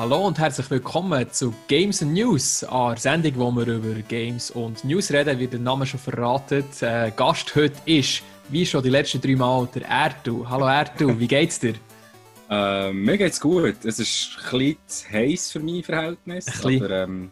Hallo und herzlich willkommen zu Games and News, einer Sendung, wo wir über Games und News reden, wie der Name schon verratet. Äh, Gast heute ist, wie schon die letzten drei Mal, der Ertu. Hallo Ertu, wie geht's dir? Äh, mir geht's gut. Es ist ein bisschen heiß für mein Verhältnis, aber ähm,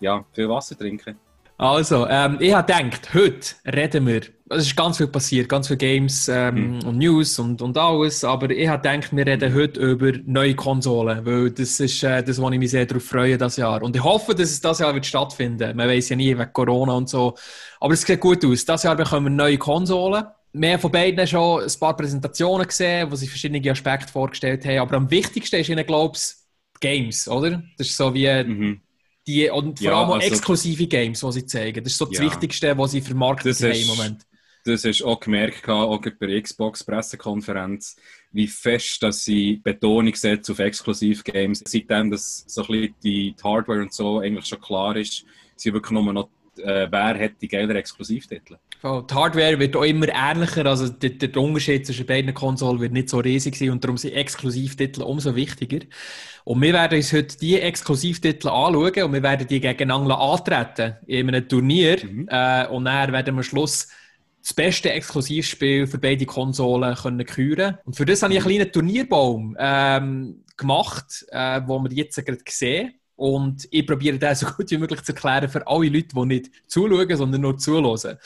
ja, viel Wasser trinken. Also, ähm, ich habe gedacht, heute reden wir. Es ist ganz viel passiert, ganz viele Games ähm, mhm. und News und, und alles. Aber ich habe gedacht, wir reden heute über neue Konsolen, weil das ist äh, das, wo ich mich sehr darauf freue, das Jahr. Und ich hoffe, dass es das Jahr wird stattfinden. Man weiß ja nie wegen Corona und so. Aber es sieht gut aus. Das Jahr bekommen wir neue Konsolen. Wir haben von beiden schon ein paar Präsentationen gesehen, wo sie verschiedene Aspekte vorgestellt haben. Aber am wichtigsten ist ihnen, glaube ich, Games, oder? Das ist so wie. Mhm die, und vor ja, allem also, exklusive Games, die sie zeigen. Das ist so das ja. Wichtigste, was sie vermarktet haben im Moment. Das hast du auch gemerkt, auch bei der Xbox-Pressekonferenz, wie fest dass sie Betonung setzt auf Exklusiv-Games. Seitdem dass so ein bisschen die Hardware und so eigentlich schon klar ist, sie wirklich nur noch äh, wer hat die geileren Exklusivtitel. Die Hardware wird auch immer ähnlicher, also der, der Unterschied zwischen beiden Konsolen wird nicht so riesig sein und darum sind Exklusivtitel umso wichtiger. Und wir werden uns heute diese Exklusivtitel anschauen und wir werden die gegeneinander antreten in einem Turnier mhm. äh, und dann werden wir am Schluss das beste Exklusivspiel für beide Konsolen können küren. Und für das habe ich einen kleinen Turnierbaum ähm, gemacht, äh, wo wir jetzt gerade sehen. Und ich probiere das so gut wie möglich zu erklären für alle Leute, die nicht zuschauen, sondern nur zuhören.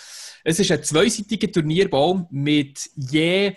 Es ist ein zweiseitiger Turnierbaum mit je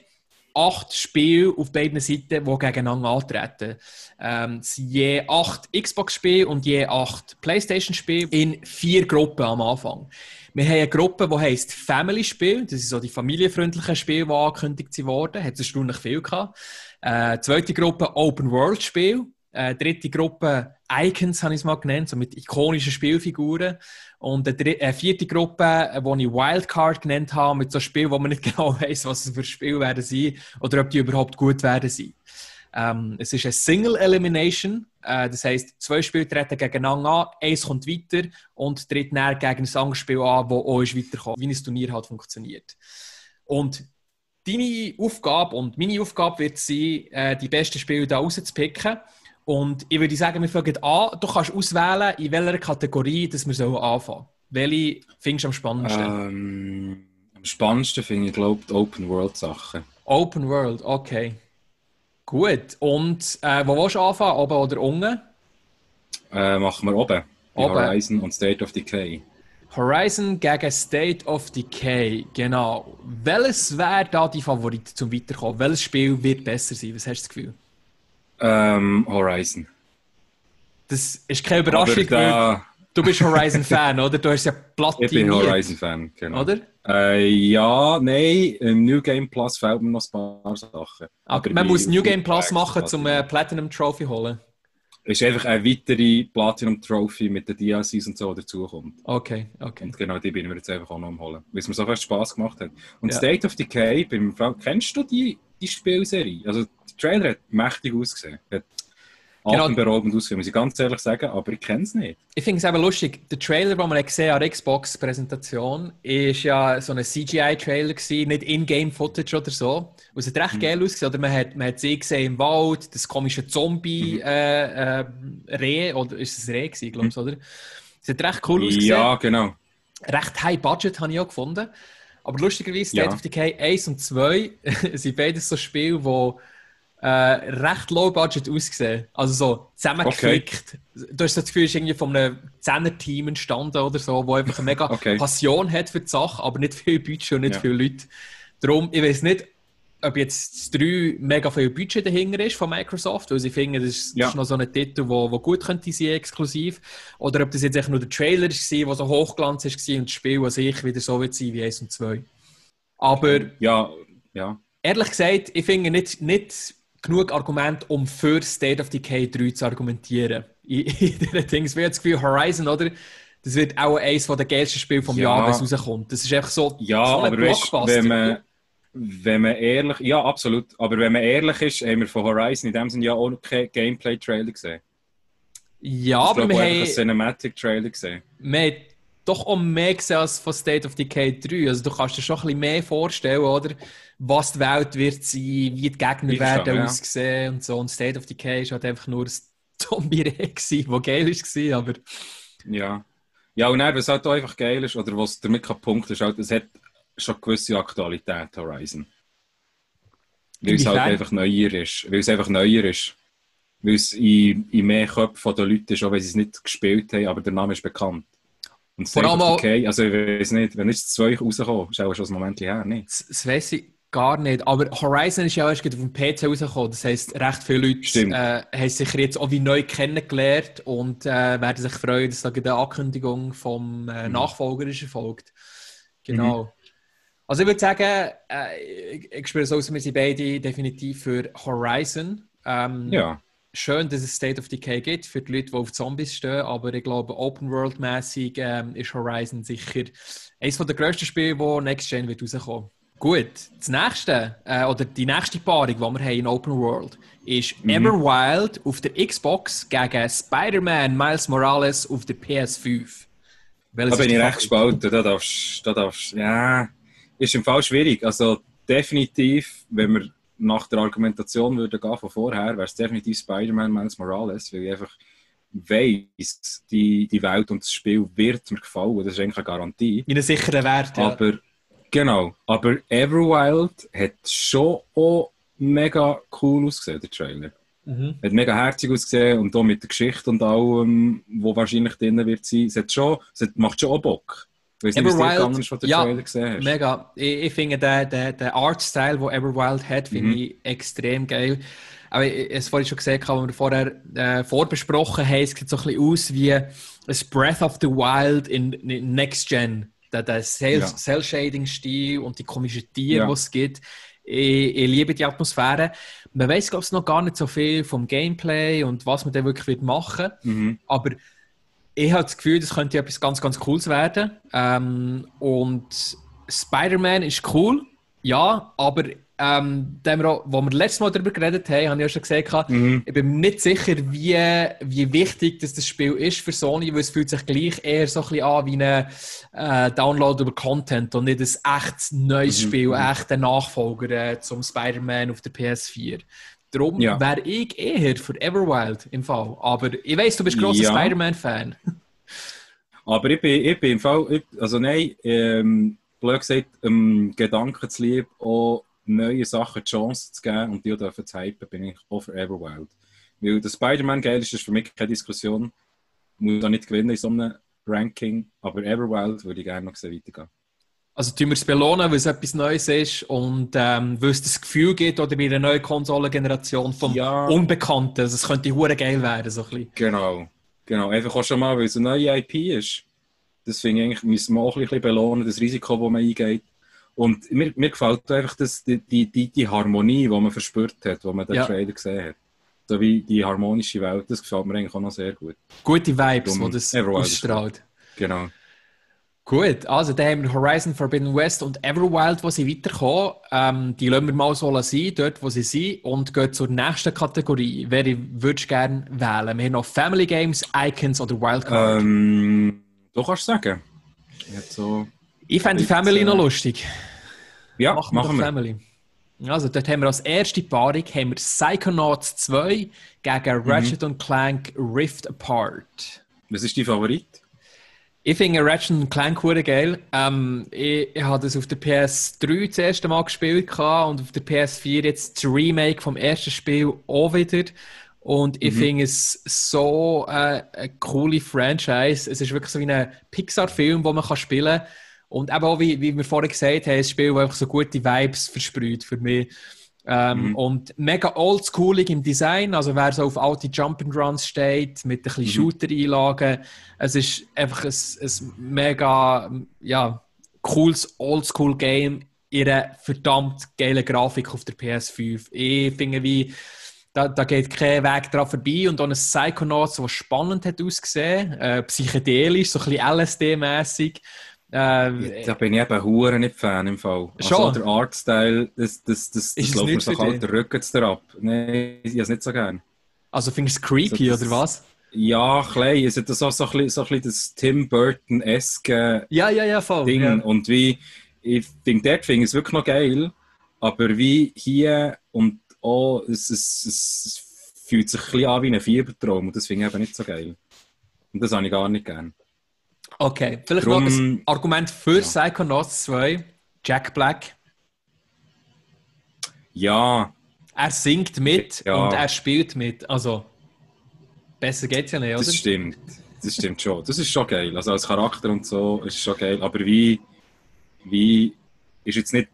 acht Spielen auf beiden Seiten, die gegeneinander antreten. Ähm, es sind je acht Xbox-Spiele und je acht PlayStation-Spiele in vier Gruppen am Anfang. Wir haben eine Gruppe, die heisst Family-Spiel. Das sind so die familienfreundlichen Spiele, die angekündigt wurden. Hat es erstaunlich viel gehabt. Äh, zweite Gruppe Open-World-Spiel. Äh, dritte Gruppe Icons, habe ich es mal genannt, so mit ikonischen Spielfiguren. Und eine äh, vierte Gruppe, äh, die ich Wildcard genannt habe, mit so Spielen, wo man nicht genau weiß, was es für Spiele werden sein oder ob die überhaupt gut werden sein. Ähm, es ist eine Single Elimination, äh, das heisst, zwei Spiele treten gegeneinander an, eins kommt weiter und tritt näher gegen ein anderes Spiel an, das auch weiterkommt, wie ein Turnier halt funktioniert. Und deine Aufgabe und meine Aufgabe wird sein, äh, die besten Spiele da rauszupicken. Und ich würde sagen, wir fangen an. Du kannst auswählen, in welcher Kategorie dass wir so anfangen Welche findest du am spannendsten? Ähm, am spannendsten finde ich, glaube ich, Open World Sachen. Open World, okay. Gut. Und äh, wo willst du anfangen? Oben oder unten? Äh, machen wir oben. oben. Horizon und State of Decay. Horizon gegen State of Decay, genau. Welches wäre da die Favorit zum Weiterkommen? Welches Spiel wird besser sein? Was hast du das Gefühl? Ähm, Horizon. Das ist keine Überraschung, da... du bist Horizon-Fan, oder? Du hast ja platiniert. Ich bin Horizon-Fan, genau. Oder? Äh, ja, nein, im New Game Plus fehlt mir noch ein paar Sachen. Okay, man muss New Game Plus machen, um äh, Platinum Trophy holen. Es ist einfach eine weitere Platinum Trophy mit den DLCs und so dazukommt. Okay, okay. Und genau die bin ich mir jetzt einfach auch noch am holen, weil es mir so viel Spaß gemacht hat. Und ja. State of Decay, beim kennst du die, die Spielserie? Also Trailer hat mächtig ausgesehen. Hat genau. atemberaubend ausgesehen, muss ich ganz ehrlich sagen, aber ich kenne es nicht. Ich finde es eben lustig. Der Trailer, den man gesehen an der Xbox-Präsentation, ist ja so ein CGI-Trailer gewesen, nicht In-Game-Footage oder so. Es hat recht mhm. geil ausgesehen. Oder man hat, man hat sie gesehen im Wald, das komische Zombie-Reh, mhm. äh, äh, oder ist es Reh gewesen, glaube ich, mhm. oder? Es hat recht cool ausgesehen. Ja, genau. Recht High Budget habe ich auch gefunden. Aber lustigerweise, State ja. of Decay 1 und 2 sind beides so Spiele, die äh, recht low budget ausgesehen. Also so zusammengeklickt. Okay. Du hast das Gefühl, es ist irgendwie von einem Zehner-Team entstanden oder so, wo einfach eine mega okay. Passion hat für die Sache, aber nicht viel Budget und nicht ja. viele Leute. Darum, ich weiß nicht, ob jetzt das 3 mega viel Budget dahinter ist von Microsoft, weil sie finden, das ist, ja. das ist noch so ein Titel, wo, wo gut könnte sein, exklusiv. Oder ob das jetzt echt nur der Trailer war, der so hochglanz war und das Spiel an sich wieder so wird sein wie 1 und 2. Aber ja, ja. ehrlich gesagt, ich finde nicht, nicht genug Argument, um für State of Decay 3 zu argumentieren. In, in diesen Dings. Wir haben das Gefühl, Horizon, oder? Das wird auch eines der geilsten Spiele vom ja. Jahr, wenn es rauskommt. Das ist einfach so, ja, so ein aber weißt, wenn man, wenn man ehrlich, ja, absolut. Aber wenn man ehrlich ist, haben wir von Horizon in dem Sinne ja auch keinen Gameplay-Trailer gesehen. Ja, ich aber wir haben... einen Cinematic-Trailer gesehen. Wir haben doch auch mehr gesehen als von State of Decay 3. Also du kannst dir schon ein bisschen mehr vorstellen, oder? Was die Welt wird sein, wie die Gegner ich werden schon, aussehen und so. Und State of Decay ist halt einfach nur ein Zombie-Reihe, die geil war, aber... Ja. Ja, und dann, was halt auch einfach geil ist, oder was damit kein Punkt ist, halt, es hat schon gewisse Aktualität, Horizon. Weil es halt einfach neuer ist. Weil es einfach neuer ist. Weil es in, in mehr Köpfen der Leute ist, auch wenn sie es nicht gespielt haben, aber der Name ist bekannt. Und es ist okay. Also ich weiß nicht, wenn jetzt zwei rauskommen, ist auch schon ein Moment her, nicht? Das, das weiss ich gar nicht. Aber Horizon ist ja erst auf dem PC rausgekommen. Das heisst, recht viele Leute äh, haben sich jetzt auch wie neu kennengelernt und äh, werden sich freuen, dass da eine Ankündigung vom äh, mhm. Nachfolger ist erfolgt. Genau. Mhm. Also ich würde sagen, äh, ich, spüre so aus, wir sind beide definitiv für Horizon. Ähm, ja schön, dass es State of Decay gibt für die Leute, die auf Zombies stehen, aber ich glaube, Open World-mäßig ähm, ist Horizon sicher eines der grössten Spiele, wo Next Gen wird rauskommen. Gut, das nächste, äh, oder die nächste Paarung, die wir haben in Open World, ist mhm. Everwild auf der Xbox gegen Spider-Man Miles Morales auf der PS5. Welches da bin ich recht gespalten. Da darfst, da darfst, ja, ist im Fall schwierig. Also definitiv, wenn wir nach der Argumentation würde gehen von vorher, wäre es definitiv Spider-Man Miles Morales, weil ich einfach weiss, die, die Welt und das Spiel wird mir gefallen. Das ist eigentlich eine Garantie. In einem sicheren Wert, ja. Aber, genau. Aber Everwild hat schon auch mega cool ausgesehen, der Trailer. Mhm. Hat mega herzig ausgesehen und auch mit der Geschichte und allem, wo wahrscheinlich drin wird sein. Es, hat schon, es macht schon auch Bock. Weißt du, Everwild, was du ja, gesehen hast? Mega. Ich, ich finde den, den, den Artstyle, den Everwild hat, finde mhm. ich extrem geil. Aber es vorhin schon gesagt, als wir vorher äh, vorbesprochen haben, es sieht so ein bisschen aus wie ein Breath of the Wild in, in Next Gen. Der, der Cell-Shading-Stil und die komischen Tiere, ja. die es gibt. Ich, ich, liebe die Atmosphäre. Man weiß, glaube ich, noch gar nicht so viel vom Gameplay und was man dann wirklich machen wird. Mhm. Aber ich habe das Gefühl, das könnte etwas ganz, ganz Cooles werden. Ähm, und Spider-Man ist cool, ja, aber ähm, dem, wo wir letztes Mal darüber geredet haben, habe ich ja schon gesagt, mhm. ich bin mir nicht sicher, wie, wie wichtig das, das Spiel ist für Sony, weil es fühlt sich gleich eher so ein bisschen an wie ein äh, Download über Content und nicht ein echtes neues mhm. Spiel, mhm. echter Nachfolger äh, zum Spider-Man auf der PS4. Darum ja. wäre ich eher für Everwild im Fall. Aber ich weiß, du bist großer ja. Spider-Man-Fan. Aber ich bin, ich bin im Fall, ich, also nein, ähm, blöd gesagt, ähm, Gedanken zu lieb, auch neue Sachen die Chance zu geben und die dürfen zu hypen, bin ich auch für Everwild. Weil der Spider-Man geil ist, ist für mich keine Diskussion. Muss auch nicht gewinnen in so einem Ranking, aber Everwild würde ich gerne noch weitergehen. Also tun wir es belohnen, weil es etwas Neues ist und ähm, weil es das Gefühl gibt, oder bei einer neuen Konsolengeneration vom ja. Unbekannten, also es könnte hure geil werden, so ein bisschen. Genau, genau. Einfach auch schon mal, weil es eine neue IP ist. Ich eigentlich, müssen wir auch ein bisschen belohnen, das Risiko, das man eingeht. Und mir, mir gefällt einfach das, die, die, die, Harmonie, die man verspürt hat, wo man den ja. Trailer gesehen hat. So wie die harmonische Welt, das gefällt mir eigentlich auch noch sehr gut. Gute Vibes, die das ausstrahlt. Genau. Gut, also da haben wir Horizon Forbidden West und Everwild, wo sie weiterkommen. Ähm, die lassen wir mal so sein, dort wo sie sind, und gehen zur nächsten Kategorie. Wer würdest du gerne wählen? Wir haben noch Family Games, Icons oder Wildcard. Ähm, du kannst sagen. Ich, so ich fände die Family äh, noch lustig. Ja, machen wir. Machen wir. Family. Also dort haben wir als erste Paarung haben wir Psychonauts 2 gegen mhm. Ratchet mhm. Clank Rift Apart. Was ist dein Favorit? Ich finde Ratchet Clank geil. Ähm, ich, ich habe das auf der PS3 das erste Mal gespielt und auf der PS4 jetzt das Remake vom ersten Spiel auch wieder. Und ich mhm. finde es so äh, eine coole Franchise. Es ist wirklich so wie ein Pixar-Film, den man kann spielen kann. Und eben auch, wie, wie wir vorhin gesagt haben, ein Spiel, das einfach so gute Vibes versprüht für mich. Ähm, mhm. Und mega oldschoolig im Design, also wer so auf alte Jump'n'Runs steht, mit ein bisschen mhm. Shooter-Einlagen, es ist einfach ein, ein mega ja, cooles Oldschool-Game in einer verdammt geile Grafik auf der PS5. Ich finde, wie da, da geht kein Weg dran vorbei und auch ein Psychonauts, das spannend hat ausgesehen, äh, psychedelisch, so ein bisschen LSD-mäßig. Ähm, da bin ich eben hure nicht Fan im Fall. Also schon? Also der Artstyle, das, das, das, das läuft mir so kalt der Rücken ab. Nein, ich habe es nicht so gern. Also findest du es creepy, so, das, oder was? Ja, klein. Es hat so, so, ein bisschen, so ein bisschen das Tim Burton-eske ja, ja, ja, voll, Ding. Ja. Und wie, ich finde, dort finde ich es wirklich noch geil, aber wie hier und auch, es, es, es fühlt sich ein bisschen an wie ein Fiebertraum und das finde ich eben nicht so geil. Und das habe ich gar nicht gern. Okay, vielleicht Drum, noch ein Argument für ja. Psychonauts 2. Jack Black. Ja. Er singt mit ja. und er spielt mit. Also, besser geht's ja nicht, oder? Das stimmt. Das stimmt schon. Das ist schon geil. Also als Charakter und so ist es schon geil. Aber wie, wie ist jetzt nicht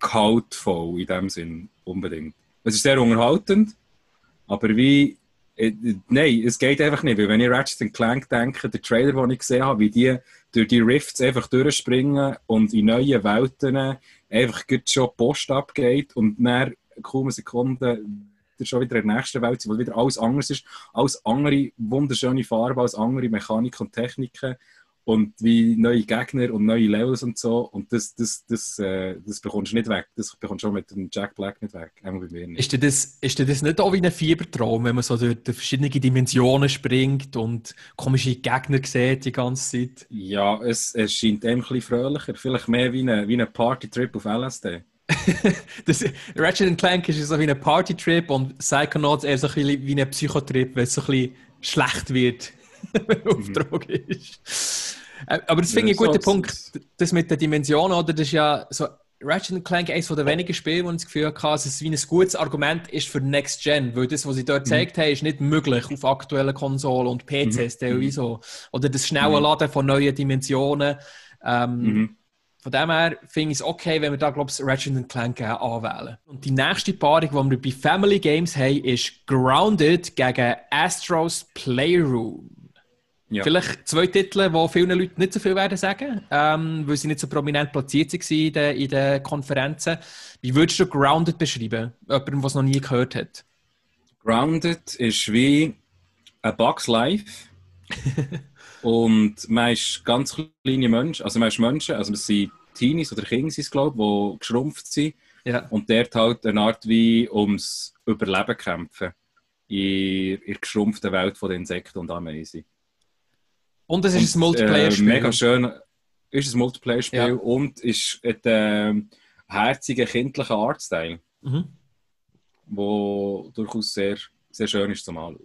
kaltvoll in dem Sinn unbedingt. Es ist sehr unterhaltend, aber wie nein, es geht einfach nicht, weil wenn ich Ratchet Clank denke, der Trailer, den ich gesehen habe, wie die durch die Rifts einfach durchspringen und in neue Welten einfach schon Post abgeht und dann kaum eine Sekunde schon wieder in der nächsten Welt sind, wo wieder alles anders ist, alles andere wunderschöne Farben, alles andere Mechanik und Techniken und wie neue Gegner und neue Levels und so. Und das, das, das, äh, das bekommst du nicht weg. Das bekommst du schon mit dem Jack Black nicht weg. Einmal bei mir nicht. Ist, dir das, ist dir das nicht auch wie ein Fiebertraum, wenn man so durch, verschiedene Dimensionen springt und komische Gegner sieht die ganze Zeit? Ja, es, es scheint ein bisschen fröhlicher. Vielleicht mehr wie ein wie eine Partytrip auf LSD. das, Ratchet Clank ist so wie ein Partytrip und Psychonauts eher so ein bisschen wie ein Psychotrip, weil es so ein bisschen schlecht wird, wenn mhm. Droge ist. Äh, aber das finde ich ein guter Punkt. Das mit der Dimension, oder? Das ist ja so. Ratchet Clank eines der wenigen Spiele, wo ich das Gefühl hatte, dass es wie ein gutes Argument ist für Next Gen, weil das, was sie dort mhm. gezeigt haben, ist nicht möglich auf aktuellen Konsolen und PCs mhm. teilweise. Mhm. Oder das schnelle mhm. Laden von neuen Dimensionen. Ähm, mhm. Von dem her finde ich es okay, wenn wir da, glaube ich, Ratchet Clank anwählen. Und die nächste Paarung, die wir bei Family Games haben, ist Grounded gegen Astros Playroom. Ja. Vielleicht zwei Titel, die vielen Leuten nicht so viel werden sagen, ähm, weil sie nicht so prominent platziert waren in den, in den Konferenzen. Wie würdest du Grounded beschreiben? Jemandem, der es noch nie gehört hat. Grounded ist wie ein Bugs Life. und man ist ganz kleine Menschen, also man ist Menschen, also es sind Teenies oder Kinder, glaube ich, die geschrumpft sind. Ja. Und dort halt eine Art wie ums Überleben kämpfen in, in der geschrumpften Welt der Insekten und Ameisen. Und es ist und, ein Multiplayer-Spiel. Äh, mega schön. Ist ein Multiplayer-Spiel ja. und ist ein äh, herziger, kindlicher Artstyle. Mhm. Wo durchaus sehr, sehr schön ist zum Anschauen.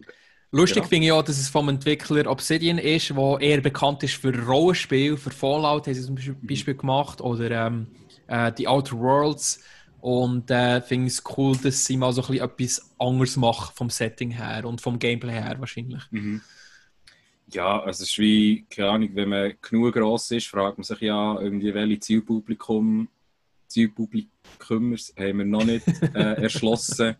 Lustig genau. finde ich auch, dass es vom Entwickler Obsidian ist, der eher bekannt ist für Rollenspiel, für Fallout haben sie zum Beispiel mhm. gemacht oder ähm, äh, die Outer Worlds. Und äh, finde es cool, dass sie mal so ein bisschen etwas anderes machen vom Setting her und vom Gameplay her wahrscheinlich. Mhm. Ja, also es ist wie, keine Ahnung, wenn man genug gross ist, fragt man sich ja irgendwie, welche Zielpublikum, Zielpublikum haben wir noch nicht äh, erschlossen.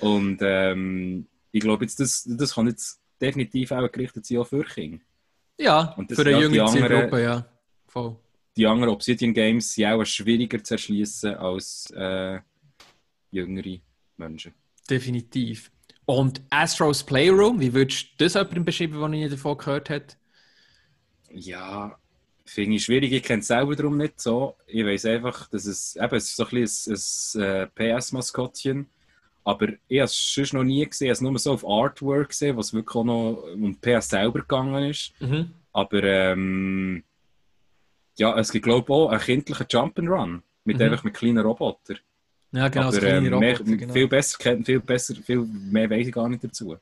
Und ähm, ich glaube, jetzt, das, das kann jetzt definitiv auch gerichtet sein auch für Kinder. Ja, für eine junge Zielgruppe, ja. Voll. Die anderen Obsidian Games sind auch schwieriger zu erschließen als äh, jüngere Menschen. Definitiv. Und Astros Playroom, wie würdest du das jemandem beschreiben, der noch nie davon gehört hat? Ja, finde ich schwierig. Ich kenne es selber darum nicht so. Ich weiß einfach, dass es, eben, es ist so ein, bisschen ein, ein PS-Maskottchen. Aber ich habe es sonst noch nie gesehen. Ich habe es nur so auf Artwork gesehen, was wirklich auch noch um PS selber gegangen ist. Mhm. Aber ähm, ja, es gibt glaube ich auch einen kindlichen Jump'n'Run. Mit mhm. einfach mit kleinen Robotern. Ja, genau, Aber, ähm, Roboter, mehr, genau. Viel besser kennt, viel besser, viel mehr weiß ich gar nicht dazu.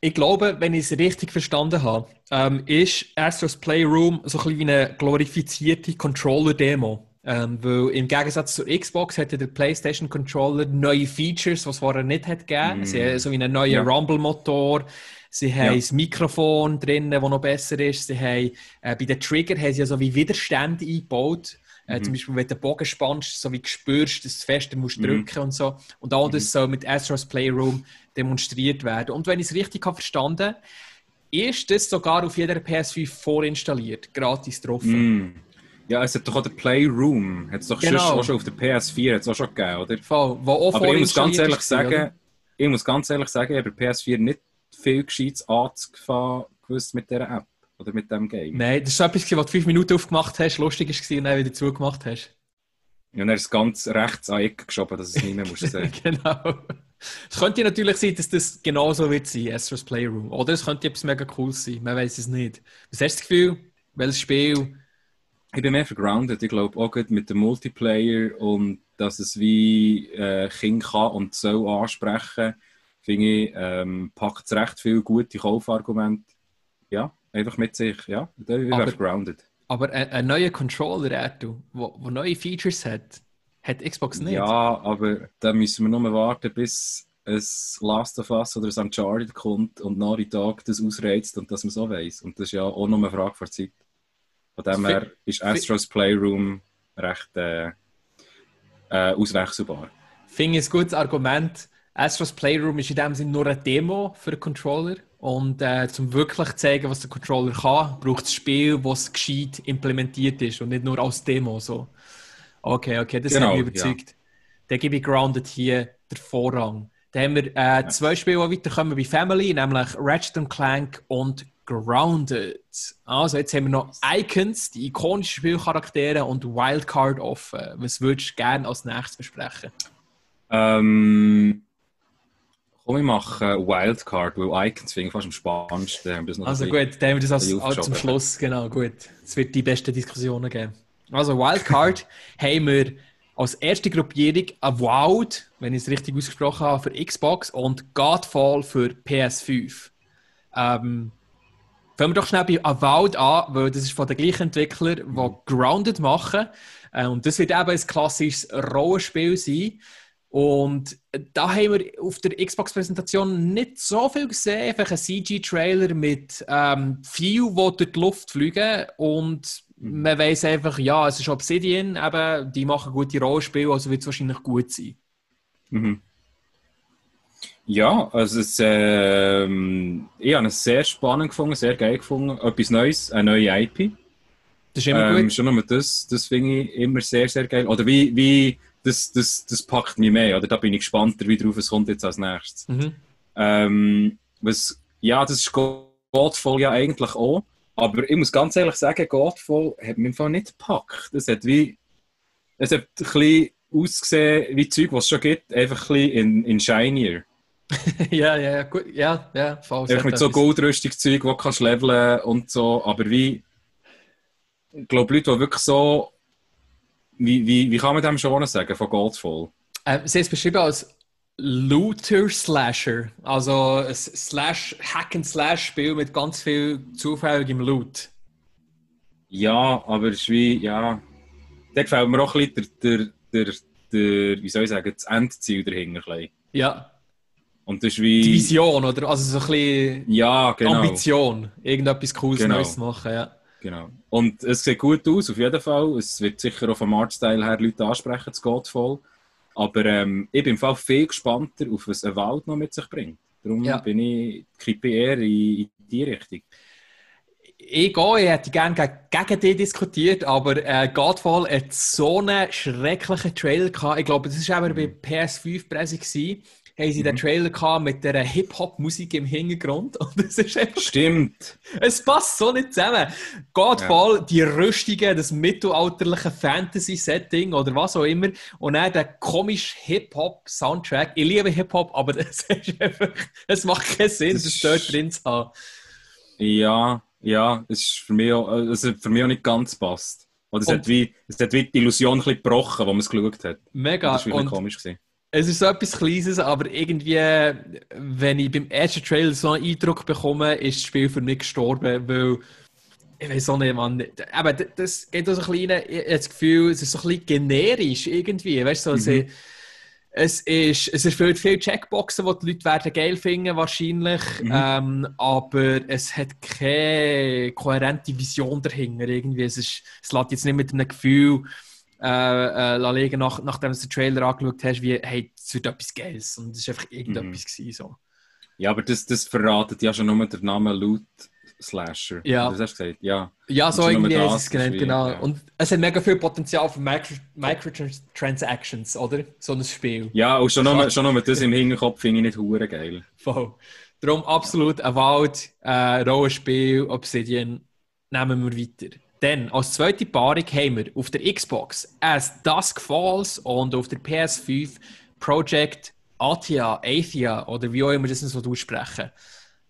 Ich glaube, wenn ich es richtig verstanden habe, ähm, ist Astros Playroom so ein bisschen wie eine glorifizierte Controller-Demo. Ähm, weil im Gegensatz zur Xbox hätte der PlayStation Controller neue Features, was es vorher nicht hat gegeben. Mm. Sie haben so wie einen neuen ja. Rumble-Motor. Sie haben ja. das Mikrofon drin, das noch besser ist. Sie haben, äh, bei den Trigger haben sie ja so wie Widerstände eingebaut. Äh, mhm. Zum Beispiel, wenn du den Bogen spannst, so wie du spürst, dass du fester musst mhm. drücken und so. Und all das mhm. soll mit Astros Playroom demonstriert werden. Und wenn ich es richtig habe verstanden ist das sogar auf jeder PS5 vorinstalliert, gratis drauf. Mm. Ja, es hat doch auch den Playroom, hat es doch genau. schon, schon auf der PS4 hat's auch schon gegeben, oder? Voll, wo auch Aber ich muss ganz ehrlich sagen, ich muss ganz ehrlich sagen, ich habe bei PS4 nicht viel Gescheites gewusst mit dieser App. Oder mit dem Game? Nein, das war etwas, was du fünf Minuten aufgemacht hast, lustig war und dann wieder zugemacht hast. Ja, und er ist ganz rechts an die Ecke geschoben, dass es nicht mehr muss sehen. genau. Es könnte natürlich sein, dass das genauso wird sein, Astros Playroom. Oder es könnte etwas mega cool sein, man weiß es nicht. Was hast du das Gefühl? Welches Spiel? Ich bin mehr vergrounded. Ich glaube auch mit dem Multiplayer und dass es wie äh, Kind kann und soll ansprechen, finde ich, ähm, packt es recht viele gute Kaufargumente. Ja, einfach mit sich. Ja, da bin ich grounded. Aber ein, ein neuer Controller, der neue Features hat, hat Xbox nicht. Ja, aber da müssen wir nur warten, bis ein Last of Us oder ein Uncharted kommt und Naughty Dog das ausreizt und dass man so weiß. Und das ist ja auch nur eine Frage der Zeit. Von dem her ist Astros Playroom recht äh, äh, auswechselbar. Finde ich ein gutes Argument. Astros Playroom ist in dem Sinne nur eine Demo für den Controller. Und äh, zum wirklich zu zeigen, was der Controller kann, braucht es Spiel, das gescheit implementiert ist und nicht nur als Demo. So. Okay, okay, das genau, hat mich überzeugt. Ja. Dann gebe ich Grounded hier den Vorrang. Dann haben wir äh, ja. zwei Spiele, die weiterkommen bei Family, nämlich Ratchet Clank und Grounded. Also, jetzt haben wir noch Icons, die ikonischen Spielcharaktere und Wildcard offen. Was würdest du gerne als nächstes besprechen? Ähm, komm, ich mache Wildcard, weil Icons finde ich fast am spannendsten. also gut, dann haben wir das als, als zum Schluss. Genau, gut. Es wird die besten Diskussionen geben. Also Wildcard haben wir als erste Gruppierung Avowed, wenn ich es richtig ausgesprochen habe, für Xbox und Godfall für PS5. Ähm, fangen wir doch schnell bei Avowed an, weil das ist von den gleichen Entwicklern, die Grounded machen. Äh, und das wird eben ein klassisches Rollenspiel sein. Und da haben wir auf der Xbox-Präsentation nicht so viel gesehen. Einfach ein CG-Trailer mit ähm, viel, die durch die Luft fliegen und Mhm. man weiß einfach, ja, es ist Obsidian, eben, die machen gute Rollenspiele, also wird es wahrscheinlich gut sein. Mhm. Ja, also es, ähm, ich habe es sehr spannend gefunden, sehr geil gefunden. Etwas Neues, eine neue IP. Das ist immer ähm, gut. Schon nur das, das finde ich immer sehr, sehr geil. Oder wie, wie das, das, das packt mich mehr, oder da bin ich gespannter, wie drauf es kommt jetzt als nächstes. Mhm. Ähm, was, ja, das ist Godfall ja eigentlich auch. Aber ich muss ganz ehrlich sagen, Godfall hat mich einfach nicht gepackt. Es hat wie. Es hat ein bisschen ausgesehen wie Zeug, was es schon gibt, einfach ein bisschen in, in shinier. ja, ja, gut. Ja, ja, falsch. Einfach mit so Goldrüstung-Zeug, wo kannst leveln und so. Aber wie. Ich glaube, Leute, die wirklich so. Wie, wie, wie kann man dem schon sagen, von Godfall? Ähm, sie ist beschrieben als Looter-Slasher. Also ein Slash, Hack-and-Slash-Spiel mit ganz viel zufälligem Loot. Ja, aber es ist wie, ja. Da gefällt mir auch ein bisschen der, der, der, der wie soll ich sagen, das Endziel dahinter. Ja. Und das ist wie... Die Vision, oder? Also so ein bisschen ja, genau. Ambition, irgendetwas Cooles genau. Neues machen, ja. Genau. Und es sieht gut aus, auf jeden Fall. Es wird sicher auch vom Artstyle her Leute ansprechen, es geht voll. Aber ähm, ich bin im Fall viel gespannter, auf was ein Wald noch mit sich bringt. Darum ja. bin ich, kippe eher in, in die Richtung. Ich gehe, ich hätte gerne gegen, gegen dich diskutiert, aber äh, Godfall hat so einen schrecklichen Trailer gehabt. Ich glaube, das war aber mhm. bei PS5-Presse haben sie mhm. den Trailer gehabt mit der Hip-Hop-Musik im Hintergrund. Und es ist einfach, Stimmt. Es passt so nicht zusammen. Godfall, ja. die Rüstungen, das mittelalterliche Fantasy-Setting oder was auch immer. Und dann der komische Hip-Hop-Soundtrack. Ich liebe Hip-Hop, aber es, ist einfach, es macht keinen Sinn, das, das dort drin zu haben. Ja, ja, es ist für mich auch, es für mich auch nicht ganz passt. Oder es, hat wie, es hat wie die Illusion ein bisschen gebrochen, wo man es geschaut hat. Mega. Das war komisch. Gewesen. Es ist so etwas Kleines, aber irgendwie, wenn ich beim ersten Trailer so einen Eindruck bekomme, ist das Spiel für mich gestorben, weil ich weiß auch nicht, man. Aber das geht so ein bisschen, ich habe das Gefühl, es ist so ein bisschen generisch irgendwie. Weißt du, so, mhm. es, ist, es erfüllt viele Checkboxen, die die Leute werden geil finden, wahrscheinlich. Mhm. Ähm, aber es hat keine kohärente Vision dahinter. Irgendwie. Es, ist, es lässt jetzt nicht mit einem Gefühl äh, äh, legen, nach, nachdem du den Trailer angeschaut hast, wie, hey, es wird etwas Geiles. Und es war einfach irgendetwas. Mhm. Gewesen, so. Ja, aber das, das verratet ja schon nur der Name Loot Slasher. Ja. Das hast du gesagt, ja. Ja, so irgendwie ist es genannt, genau. Ja. Und es hat mega viel Potenzial für Micro Microtransactions, oder? So ein Spiel. Ja, und schon nur, schon nur das im Hinterkopf finde ich nicht hure geil. Voll. Darum absolut ein Wald, äh, Rollenspiel, Obsidian, nehmen wir weiter. Dann als zweite Paarung haben wir auf der Xbox As Dusk Falls und auf der PS5 Project Athia, Athia oder wie auch immer das so aussprechen.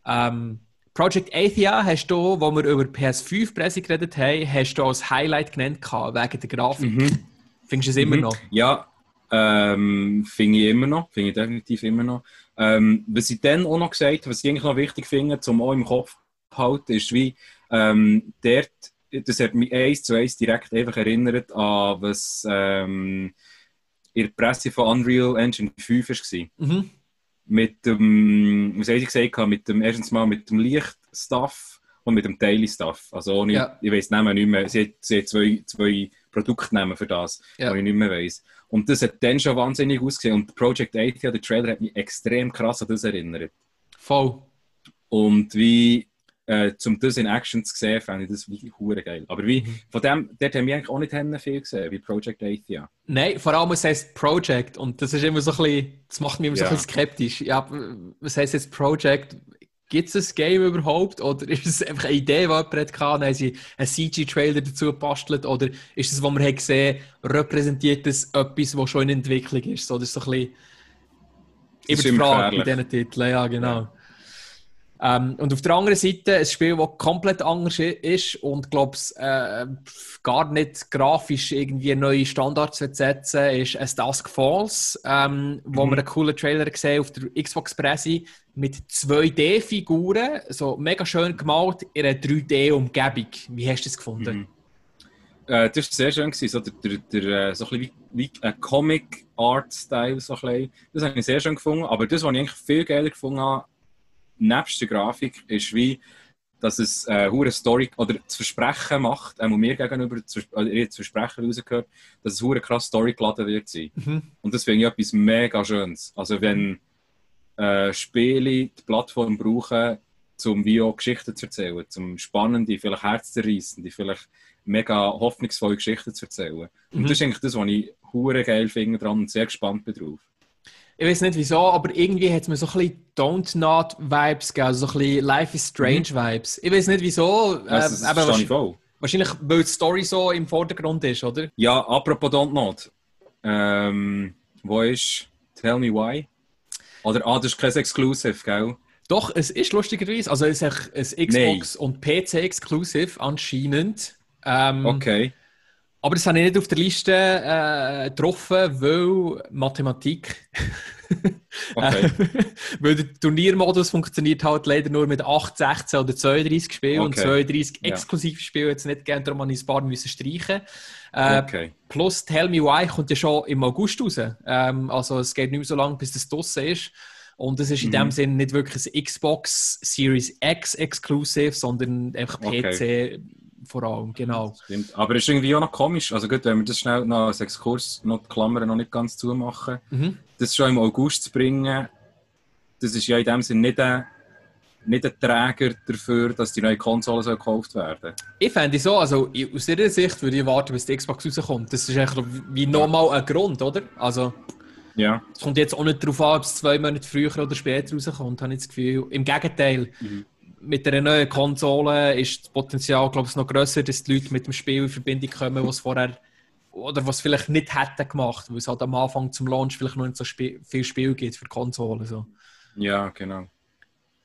Ähm, Project Athia hast du, wo wir über PS5-Presse geredet haben, hast du als Highlight genannt wegen der Grafik. Mhm. Findest du es immer mhm. noch? Ja, Ähm, finde ich immer noch, finde ich definitiv immer noch. Ähm, was ich dann auch noch gesagt habe, was ich eigentlich noch wichtig finde, zum auch im Kopf zu halten, ist wie ähm, dort, das hat mich eins zu eins direkt einfach erinnert an was ähm, in der Presse von Unreal Engine 5 war. Mhm. Mit dem, was habe ich gesagt, mit dem, erstens mal mit dem Licht-Stuff und mit dem Daily-Stuff. Also ohne, Ja. ich weiß nicht mehr, sie hat, sie hat zwei, zwei Produktnamen für das, Ja. die ich nicht mehr weiss. Und das hat dann schon wahnsinnig ausgesehen. Und Project 80, der Trailer, hat mich extrem krass an das erinnert. Voll. Und wie, äh, zum das in Action zu sehen, fand ich das wie hure geil. Aber wie, Mhm. von dem, dort haben wir eigentlich auch nicht viel gesehen, wie Project 80, ja. Nein, vor allem es heißt Project und das ist immer so ein bisschen, das macht mich immer so Ja. ein bisschen skeptisch. Ja, was heißt jetzt Project? Gibt es ein Game überhaupt oder ist es einfach eine Idee, die jemand hatte, haben sie einen CG-Trailer dazu gebastelt oder ist es, was wir haben gesehen repräsentiert das etwas, was schon in Entwicklung ist? So, ist so ein bisschen über die Frage bei diesen Titeln, ja genau. Ähm, und auf der anderen Seite ein Spiel, das komplett anders ist und glaube äh, gar nicht grafisch irgendwie neue Standards wird setzen, ist «As Dusk Falls», ähm, wo Mhm. wir einen coolen Trailer gesehen auf der Xbox-Presse mit 2D-Figuren, so mega schön gemalt in einer 3D-Umgebung. Wie hast du das gefunden? Mhm. Äh, das war sehr schön, gewesen, so, der, der, der, äh, so ein bisschen wie, wie ein Comic-Art-Style. So ein bisschen. das habe ich sehr schön gefunden. Aber das, was ich eigentlich viel geiler gefunden habe, nebst der Grafik, ist wie, dass es äh, hure Story oder das Versprechen macht, ähm, mir gegenüber, das habe das Versprechen rausgehört, dass es hure krass Story geladen wird sein. Mhm. Und das finde ich etwas mega Schönes. Also wenn äh, Spiele die Plattform brauchen, um wie auch Geschichten zu erzählen, um spannende, vielleicht herzzerreißende, vielleicht mega hoffnungsvolle Geschichten zu erzählen. Und Mhm. das ist eigentlich das, was ich hure geil finde dran und sehr gespannt bin drauf. Ich weiß nicht wieso, aber irgendwie hat es mir so ein bisschen Don't Not Vibes gegeben, also so ein bisschen Life is Strange Vibes. Ich weiß nicht wieso, äh, Mhm. Das verstehe ich voll. wahrscheinlich weil die Story so im Vordergrund ist, oder? Ja, apropos Don't Not. Ähm, wo ist Tell Me Why? Oder, ah, das ist kein Exclusive, gell? Doch, es ist lustigerweise, also es ist ein Xbox und PC Exclusive anscheinend. Ähm, Okay. Aber das habe ich nicht auf der Liste äh, getroffen, weil Mathematik. Okay. Äh, weil der Turniermodus funktioniert halt leider nur mit 8, 16 oder 32 Spielen und Okay. 32 Ja. exklusive Spiele jetzt nicht gerne, darum habe ich ein paar müssen streichen. Äh, okay. Plus Tell Me Why kommt ja schon im August raus. Ähm, also es geht nicht mehr so lange, bis das draussen ist. Und es ist in Mhm. dem Sinne nicht wirklich ein Xbox Series X Exclusive, sondern einfach PC vor allem, genau. Stimmt. Aber es ist irgendwie auch noch komisch. Also gut, wenn wir das schnell noch als Exkurs noch die Klammern noch nicht ganz zumachen, Mhm. das schon im August zu bringen, das ist ja in dem Sinne nicht ein, nicht ein Träger dafür, dass die neue Konsole soll gekauft werden Ich fände so, also aus ihrer Sicht würde ich warten, bis die Xbox rauskommt. Das ist eigentlich wie nochmal ein Grund, oder? Also Ja. es kommt jetzt auch nicht darauf an, ob es zwei Monate früher oder später rauskommt, habe ich das Gefühl. Im Gegenteil, Mhm. Mit einer neuen Konsole ist das Potenzial, glaube ich, noch grösser, dass die Leute mit dem Spiel in Verbindung kommen, was vorher oder was vielleicht nicht hätten gemacht, weil es halt am Anfang zum Launch vielleicht noch nicht so Spiel, viel Spiel gibt für Konsolen. So. Ja, genau.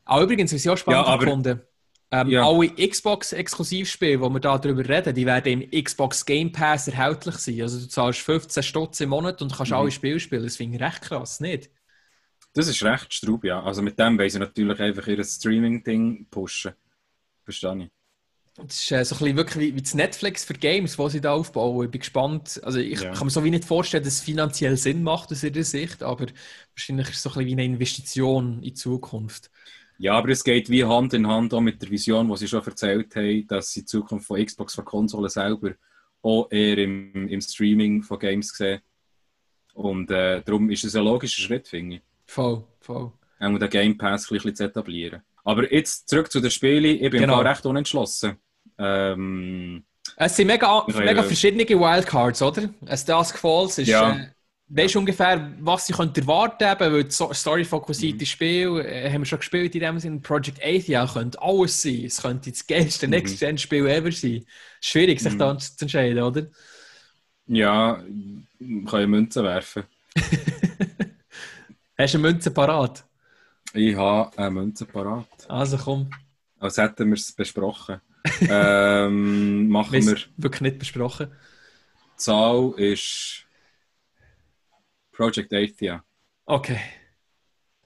Auch übrigens, was ich auch spannend Ja, gefunden ähm, Ja. alle Xbox-Exklusivspiele, die wir da drüber reden, die werden im Xbox Game Pass erhältlich sein. Also du zahlst 15 Stutz im Monat und kannst Mhm. alle Spiele spielen. Das finde ich recht krass, nicht? Das ist recht straub, ja. Also mit dem wollen sie natürlich einfach ihr Streaming-Ding pushen. Verstehe ich. Das ist äh, so ein bisschen wirklich wie, das Netflix für Games, was sie da aufbauen. Ich bin gespannt. Also ich Ja. kann mir so wie nicht vorstellen, dass es finanziell Sinn macht aus ihrer Sicht, aber wahrscheinlich ist es so ein bisschen wie eine Investition in die Zukunft. Ja, aber es geht wie Hand in Hand auch mit der Vision, die sie schon erzählt haben, dass sie die Zukunft von Xbox, von Konsolen selber auch eher im, im Streaming von Games sehen. Und äh, darum ist es ein logischer Schritt, finde ich, Voll, voll. auch den Game Pass ein bisschen zu etablieren. Aber jetzt zurück zu den Spielen. Ich bin Genau. recht unentschlossen. Ähm, Es sind mega, mega verschiedene Wildcards, oder? Ein Dusk Falls ist. Ja. Äh, weißt du ungefähr, was sie erwarten können, weil das so- Mhm. story-fokussierte Spiel äh, haben wir schon gespielt in dem Sinne. Project Athia könnte alles sein. Es könnte das geilste Mhm. Next-Gen-Spiel ever sein. Schwierig, sich Mhm. da zu entscheiden, oder? ja, kann ich Münzen werfen. Hast du eine Münze parat? Ich habe eine Münze parat. Also komm, Als hätten wir es besprochen. ähm, machen wir es wirklich nicht besprochen. Die Zahl ist Project Athia. Okay.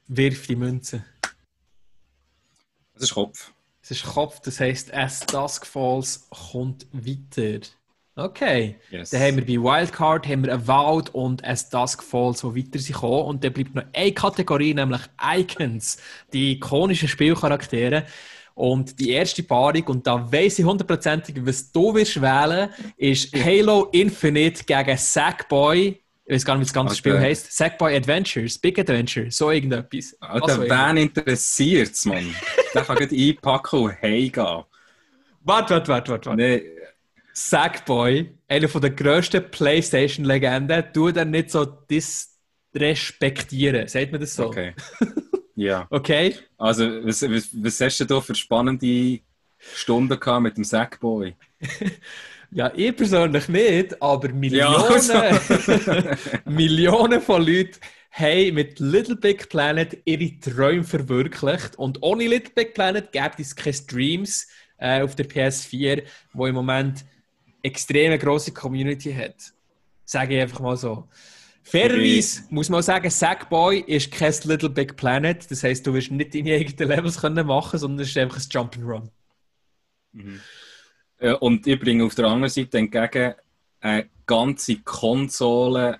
Wirf die Münze. Das ist Kopf. Es ist Kopf, das heisst, As Dusk Falls kommt weiter. Okay. Yes. Dann haben wir bei Wildcard haben wir Avowed und As Dusk Falls, wo weiter sie kommen. Und dann bleibt noch eine Kategorie, nämlich Icons, die ikonischen Spielcharaktere. Und die erste Paarung, und da weiss ich hundertprozentig, was du wirst wählen, ist Halo Infinite gegen Sackboy. Ich weiß gar nicht, wie das ganze Okay. Spiel heisst. Sackboy Adventures, Big Adventure, so irgendetwas. Alter, Also, wen interessiert's, Mann? Der kann gleich einpacken und heimgehen. Warte, warte, warte, warte. warte. Nee, Sackboy, einer der grössten PlayStation-Legenden, tu dann nicht so disrespektieren. Sagt man das so? okay. Ja. Okay? Also, was, was, was hast du da für spannende Stunden gehabt mit dem Sackboy? Ja, ich persönlich nicht, aber Ja, Millionen, also. Millionen von Leuten haben mit Little Big Planet ihre Träume verwirklicht. Und ohne Little Big Planet gäbe es keine Streams äh, auf der PS4, wo im Moment extrem grosse Community hat. Sage ich einfach mal so. Fairerweise muss man sagen, Sackboy ist kein Little Big Planet. Das heisst, du wirst nicht deine eigenen Levels können machen, sondern es ist einfach ein Jump'n'Run. Äh, Und ich bringe auf der anderen Seite entgegen eine ganze Konsole,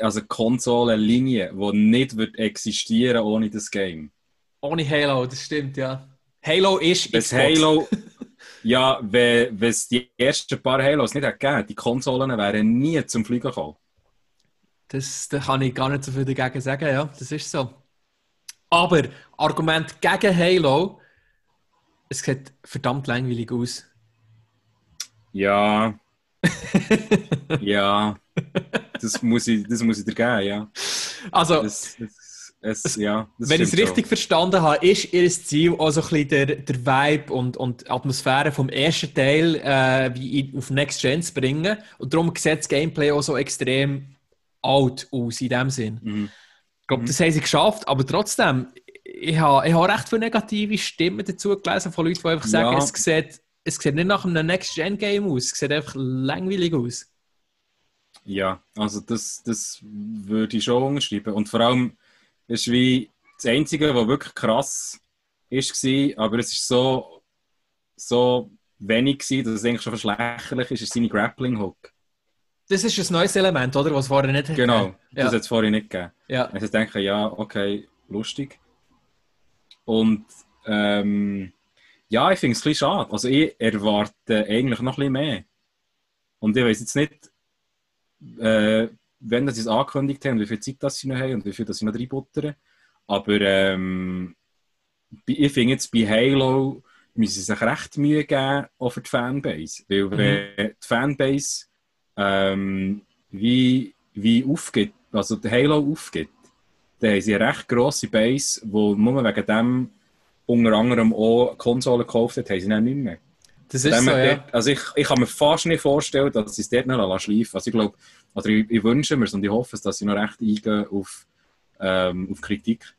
also Konsolenlinie, die nicht wird existieren ohne das Game. Ohne Halo, das stimmt, ja. Halo ist Das Xbox. Halo, ja, wenn es die ersten paar Halos nicht hätte gegeben, die Konsolen wären nie zum Fliegen gekommen. Das, da kann ich gar nicht so viel dagegen sagen, ja, das ist so. Aber Argument gegen Halo, es sieht verdammt langweilig aus. Ja. ja. Das muss ich, das muss ich dir geben, ja. Also, Das, das, es, ja wenn ich es richtig verstanden habe, ist ihr Ziel auch so ein bisschen der, der Vibe und, und Atmosphäre vom ersten Teil äh, wie auf Next Gen zu bringen. Und darum sieht das Gameplay auch so extrem alt aus in dem Sinn. Mhm. Ich glaube, das haben sie geschafft, aber trotzdem, ich habe, ich habe recht viele negative Stimmen dazu gelesen von Leuten, die einfach sagen, Ja. es, sieht, es sieht nicht nach einem Next-Gen-Game aus, es sieht einfach langweilig aus. Ja, also das, das würde ich schon unterschreiben. Und vor allem, ist wie das Einzige, was wirklich krass ist, war, aber es ist so, so wenig, gewesen, dass es eigentlich schon fast lächerlich ist, ist seine Grappling-Hook. Das ist ein neues Element, oder? Was vorher nicht Genau, hatte. das Ja. hat es vorher nicht gegeben. Ja. Also ich denke, ja, okay, lustig. Und ähm, ja, ich finde es ein bisschen schade. Also ich erwarte eigentlich noch ein bisschen mehr. Und ich weiß jetzt nicht, äh, wenn sie es angekündigt haben, wie viel Zeit das sie noch haben und wie viel das sie noch reinbuttern. Aber ähm, ich finde jetzt bei Halo müssen sie sich recht Mühe geben, auch für die Fanbase. Weil wenn die Fanbase ähm, wie, wie aufgeht, also der Halo aufgeht, dann haben sie eine recht grosse Base, wo nur wegen dem unter anderem auch Konsolen gekauft hat, haben sie dann nicht mehr. Das ist so, ja. dort- Also ich, ich kann mir fast nicht vorstellen, dass sie es dort noch schleifen. Also ich glaube, oder ich, ich wünsche mir es und ich hoffe es, dass sie noch recht eingehen auf, ähm, auf Kritik.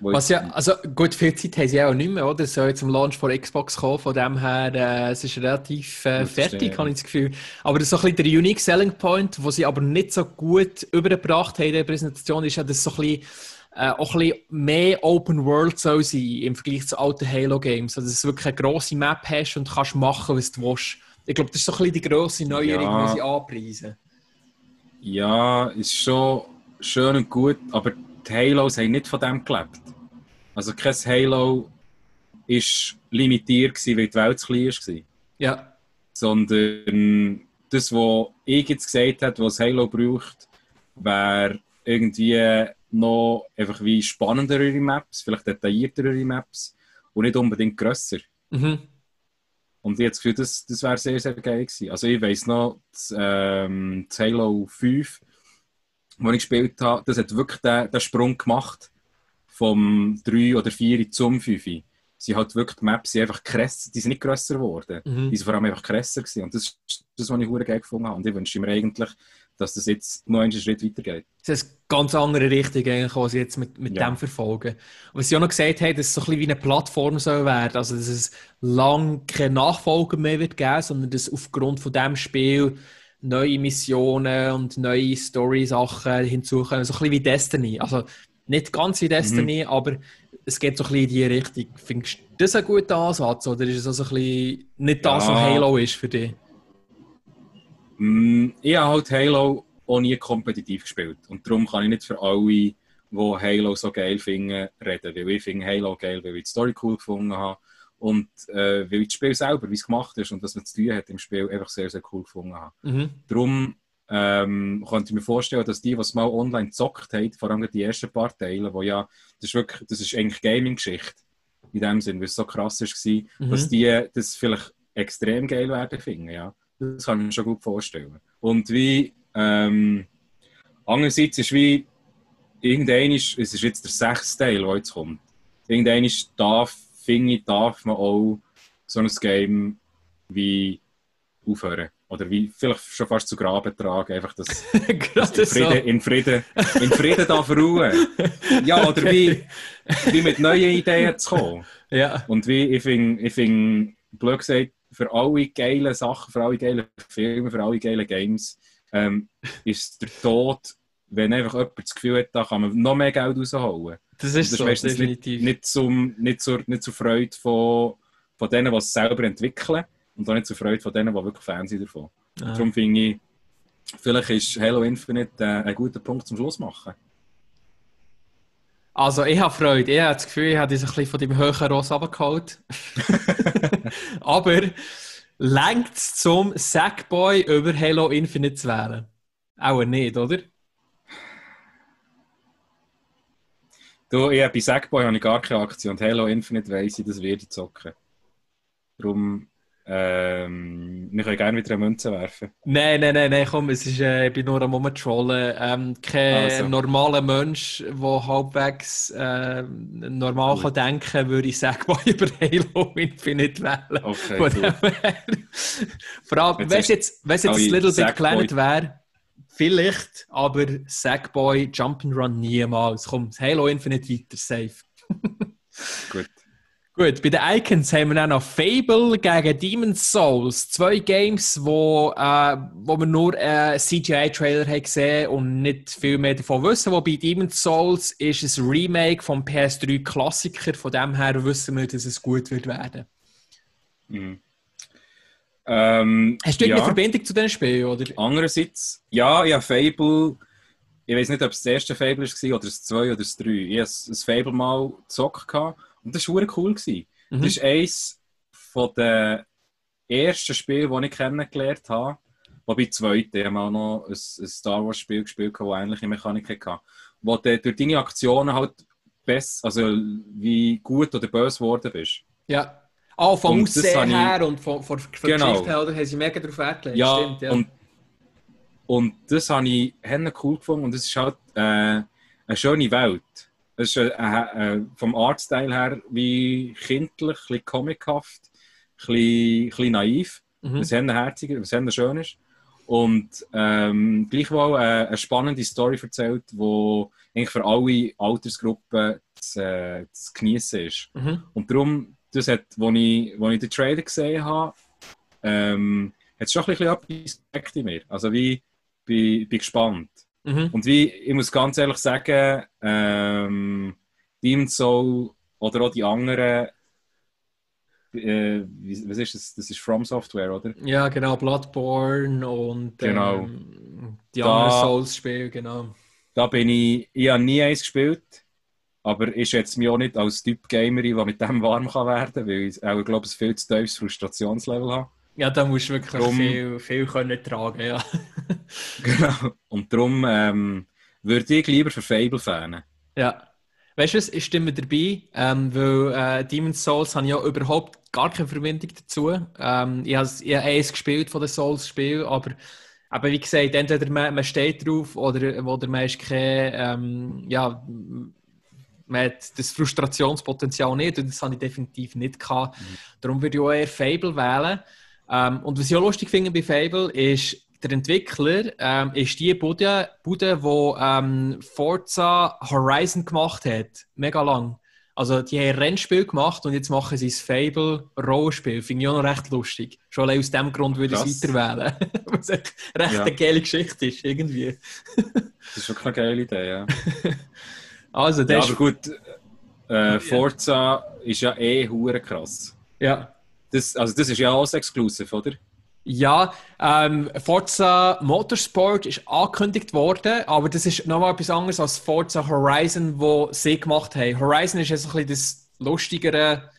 Was jetzt- ja, also gut, viel Zeit haben sie auch nicht mehr, oder? Es soll zum Launch von Xbox kommen, von dem her, äh, es ist relativ äh, fertig, habe ich das Gefühl. Aber das ist so ein bisschen der Unique Selling Point, wo sie aber nicht so gut übergebracht haben in der Präsentation, ist ja, dass es so ein bisschen, äh, auch ein bisschen mehr Open World soll sein im Vergleich zu alten Halo-Games. Also, dass du wirklich eine grosse Map hast und kannst machen, was du willst. Ich glaube, das ist so ein bisschen die grosse Neuerung, Ja. die sie anpreisen. Ja, ist schon schön und gut, aber die Halos haben nicht von dem gelebt. Also kein Halo ist limitiert gewesen, weil die Welt zu klein war. Ja, Sondern das, was ich jetzt gesagt habe, was Halo braucht, wäre irgendwie noch einfach wie spannendere Maps, vielleicht detailliertere Maps und nicht unbedingt grösser. mhm. Und ich habe das Gefühl, das, das wäre sehr, sehr geil gewesen. Also ich weiss noch, das, ähm, das Halo 5, wo ich gespielt habe, das hat wirklich den, den Sprung gemacht vom 3 oder 4 zum 5. Sie hat wirklich die Maps sind einfach krasser, die sind nicht grösser geworden. Mhm. Die sind vor allem einfach krasser gewesen. Und das ist das, was ich geil gefunden habe. Und ich wünsche mir eigentlich, dass das jetzt noch einen Schritt weitergeht. Das ist eine ganz andere Richtung, eigentlich, was sie jetzt mit, mit Ja. dem verfolgen. Und was sie auch noch gesagt haben, dass es so ein bisschen wie eine Plattform soll werden. Also, dass es lang keine Nachfolger mehr wird geben, sondern dass aufgrund von dem Spiel neue Missionen und neue Story-Sachen hinzukommen. So ein bisschen wie Destiny. Also nicht ganz wie Destiny, mhm. aber es geht so ein bisschen in die Richtung. Findest du das ein guter Ansatz oder ist es also ein bisschen nicht das, ja. was Halo ist für dich? Mm, ich habe halt Halo auch nie kompetitiv gespielt. Und darum kann ich nicht für alle, die Halo so geil finden, reden. Weil ich finde Halo geil, weil ich die Story cool gefunden habe. Und äh, weil ich das Spiel selber, wie es gemacht ist und was man zu tun hat im Spiel, einfach sehr, sehr cool gefunden habe. Mhm. Darum ähm, könnte ich mir vorstellen, dass die, was mal online gezockt haben, vor allem die ersten paar Teile, wo ja, das ist wirklich, das ist eigentlich Gaming-Geschichte, in dem Sinn, weil es so krass war, mhm. dass die das vielleicht extrem geil werden finden, ja. Das kann ich mir schon gut vorstellen. Und wie, ähm, andererseits ist wie, irgendein ist, es ist jetzt der sechste Teil, der jetzt kommt. Irgendein darf, finde ich, darf man auch so ein Game wie aufhören. Oder wie vielleicht schon fast zu Graben tragen, einfach dass, dass in, Frieden, in, Frieden, in Frieden darf ruhen. Ja, oder wie, wie mit neuen Ideen zu kommen. Ja. Und wie, ich finde, ich find, blöd gesagt, für alle geilen Sachen, für alle geilen Filme, für alle geilen Games, ähm, ist der Tod, wenn einfach jemand das Gefühl hat, da kann man noch mehr Geld rausholen. Das ist, das so, definitiv. Nicht, nicht, zum, nicht, zur, nicht zur Freude von, von denen, die es selber entwickeln und auch nicht zur Freude von denen, die wirklich Fans sind davon. Ah. Darum finde ich, vielleicht ist Halo Infinite äh, ein guter Punkt zum Schluss machen. Also, ich habe Freude. Ich habe das Gefühl, ich habe dich ein bisschen von deinem höheren Ross abgeholt. Aber längt es zum Sackboy über Halo Infinite zu wählen? Auch nicht, oder? Du, ich, bei Sackboy habe ich gar keine Aktie und Halo Infinite weiss ich, das werde ich zocken. Darum ähm, wir können gerne wieder eine Münze werfen. Nein, nein, nein, nein komm, es ist, äh, ich bin nur am Rumtrollen. Ähm, kein also. normaler Mensch, der halbwegs äh, normal kann denken würde ich sagen, mal über Halo Infinite wählen. Okay, cool. Vor allem, wenn es jetzt, jetzt ein Little Big Planet wäre, vielleicht, aber Sackboy, Jump'n'Run niemals. Komm, Halo Infinite weiter, safe. Gut. Gut, bei den Icons haben wir dann noch Fable gegen Demon's Souls. Zwei Games, wo, äh, wo wir nur äh, CGI-Trailer haben gesehen und nicht viel mehr davon wissen. Wobei Demon's Souls ist ein Remake vom PS3-Klassiker. Von dem her wissen wir, dass es gut wird werden. Mhm. Ähm, Hast du ja. eine Verbindung zu diesem Spiel? Oder? Andererseits, ja, ja, Fable. Ich weiß nicht, ob es das erste Fable war oder das zweite oder das drei. Ich hatte ein Fable mal gezockt. Und das war cool. Mhm. Das ist eines der ersten Spiele, die ich kennengelernt habe. Wobei zweite, ich habe auch noch ein, ein Star Wars Spiel gespielt, das ähnliche Mechanik hatte. Wo du durch deine Aktionen halt besser, also wie gut oder böse geworden bist. Ja. Auch vom Aussehen her ich, und von, von, von genau. Geschichte her, oder? Haben sie mega darauf Wert Ja, Stimmt, ja. Und, und das habe ich cool gefunden und es ist halt äh, eine schöne Welt. Es ist äh, äh, vom Artstyle her wie kindlich, ein bisschen comichaft, ein bisschen, ein bisschen naiv, mhm. was herziger, was schön ist. Und ähm, gleichwohl äh, eine spannende Story erzählt, die eigentlich für alle Altersgruppen zu, äh, zu genießen ist. Mhm. Und darum, das hat, als ich, als ich den Trailer gesehen habe, ähm, hat es schon ein bisschen etwas in mir. Also wie, bin, bin gespannt. Mhm. Und wie, ich muss ganz ehrlich sagen, ähm, Demon's Soul oder auch die anderen, äh, was ist das? Das ist From Software, oder? Ja, genau, Bloodborne und genau. ähm, die da, anderen Souls-Spiele, genau. Da bin ich, ich habe nie eins gespielt, aber ich schätze mich auch nicht als Typ Gamer, der mit dem warm kann werden kann, weil ich auch, glaube, ein viel zu tiefes Frustrationslevel habe. Ja, da musst du wirklich drum, viel, viel können tragen, ja. genau. Und darum ähm, würde ich lieber für Fable fanen. Ja. Weißt du was, ich stimme dabei, ähm, weil äh, Demon's Souls habe ich ja überhaupt gar keine Verbindung dazu. Ähm, ich habe eins gespielt von den Souls-Spielen, aber, aber wie gesagt, entweder man, man steht drauf oder, oder man ist kein, ähm, ja, man hat das Frustrationspotenzial nicht und das habe ich definitiv nicht gehabt. Mhm. Darum würde ich auch eher Fable wählen. Ähm, und was ich auch lustig finde bei Fable ist, der Entwickler ähm, ist die Bude, Bude die ähm, Forza Horizon gemacht hat. Mega lang. Also, die haben ein Rennspiel gemacht und jetzt machen sie das Fable-Rollenspiel. Finde ich auch noch recht lustig. Schon allein aus dem Grund würde ich es weiterwählen. Was eine recht ja. eine geile Geschichte ist, irgendwie. das ist wirklich eine geile Idee, ja. also, ja, aber gut, äh, Forza ist ja eh hure krass. Ja. Das, also, das ist ja auch Exclusive, oder? Ja, ähm, Forza Motorsport ist angekündigt worden, aber das ist nochmal etwas anderes als Forza Horizon, wo sie gemacht haben. Horizon ist jetzt ein bisschen das lustigere,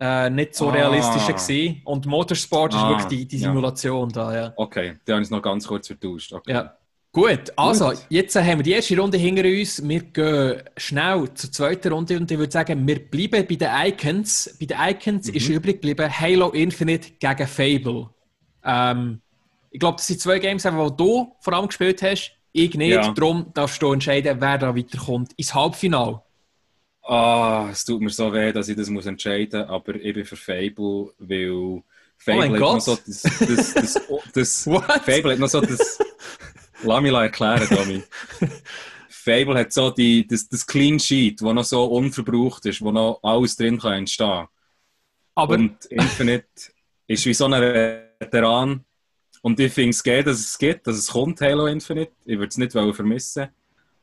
äh, nicht so ah. realistische gewesen. und Motorsport ah, ist wirklich die, die Simulation ja. da. Ja. Okay, die habe ich noch ganz kurz vertauscht. Okay. Ja. Gut, also Gut. jetzt haben wir die erste Runde hinter uns. Wir gehen schnell zur zweiten Runde und ich würde sagen, wir bleiben bei den Icons. Bei den Icons mhm. ist übrig geblieben Halo Infinite gegen Fable. Ähm, ich glaube, das sind zwei Games, die du vor allem gespielt hast. Ich nicht. Ja. Darum darfst du entscheiden, wer da weiterkommt ins Halbfinale. Ah, es tut mir so weh, dass ich das muss entscheiden muss, aber ich bin für Fable, weil oh Fable oh hat Gott. noch so das, das, das, das Fable hat noch so das Lass mich erklären, Tommy. Fable hat so die, das, das Clean Sheet, das noch so unverbraucht ist, wo noch alles drin kann entstehen. Aber Und Infinite ist wie so ein Veteran. Und ich finde es geht, dass es gibt, dass es kommt, Halo Infinite. Ich würde es nicht vermissen.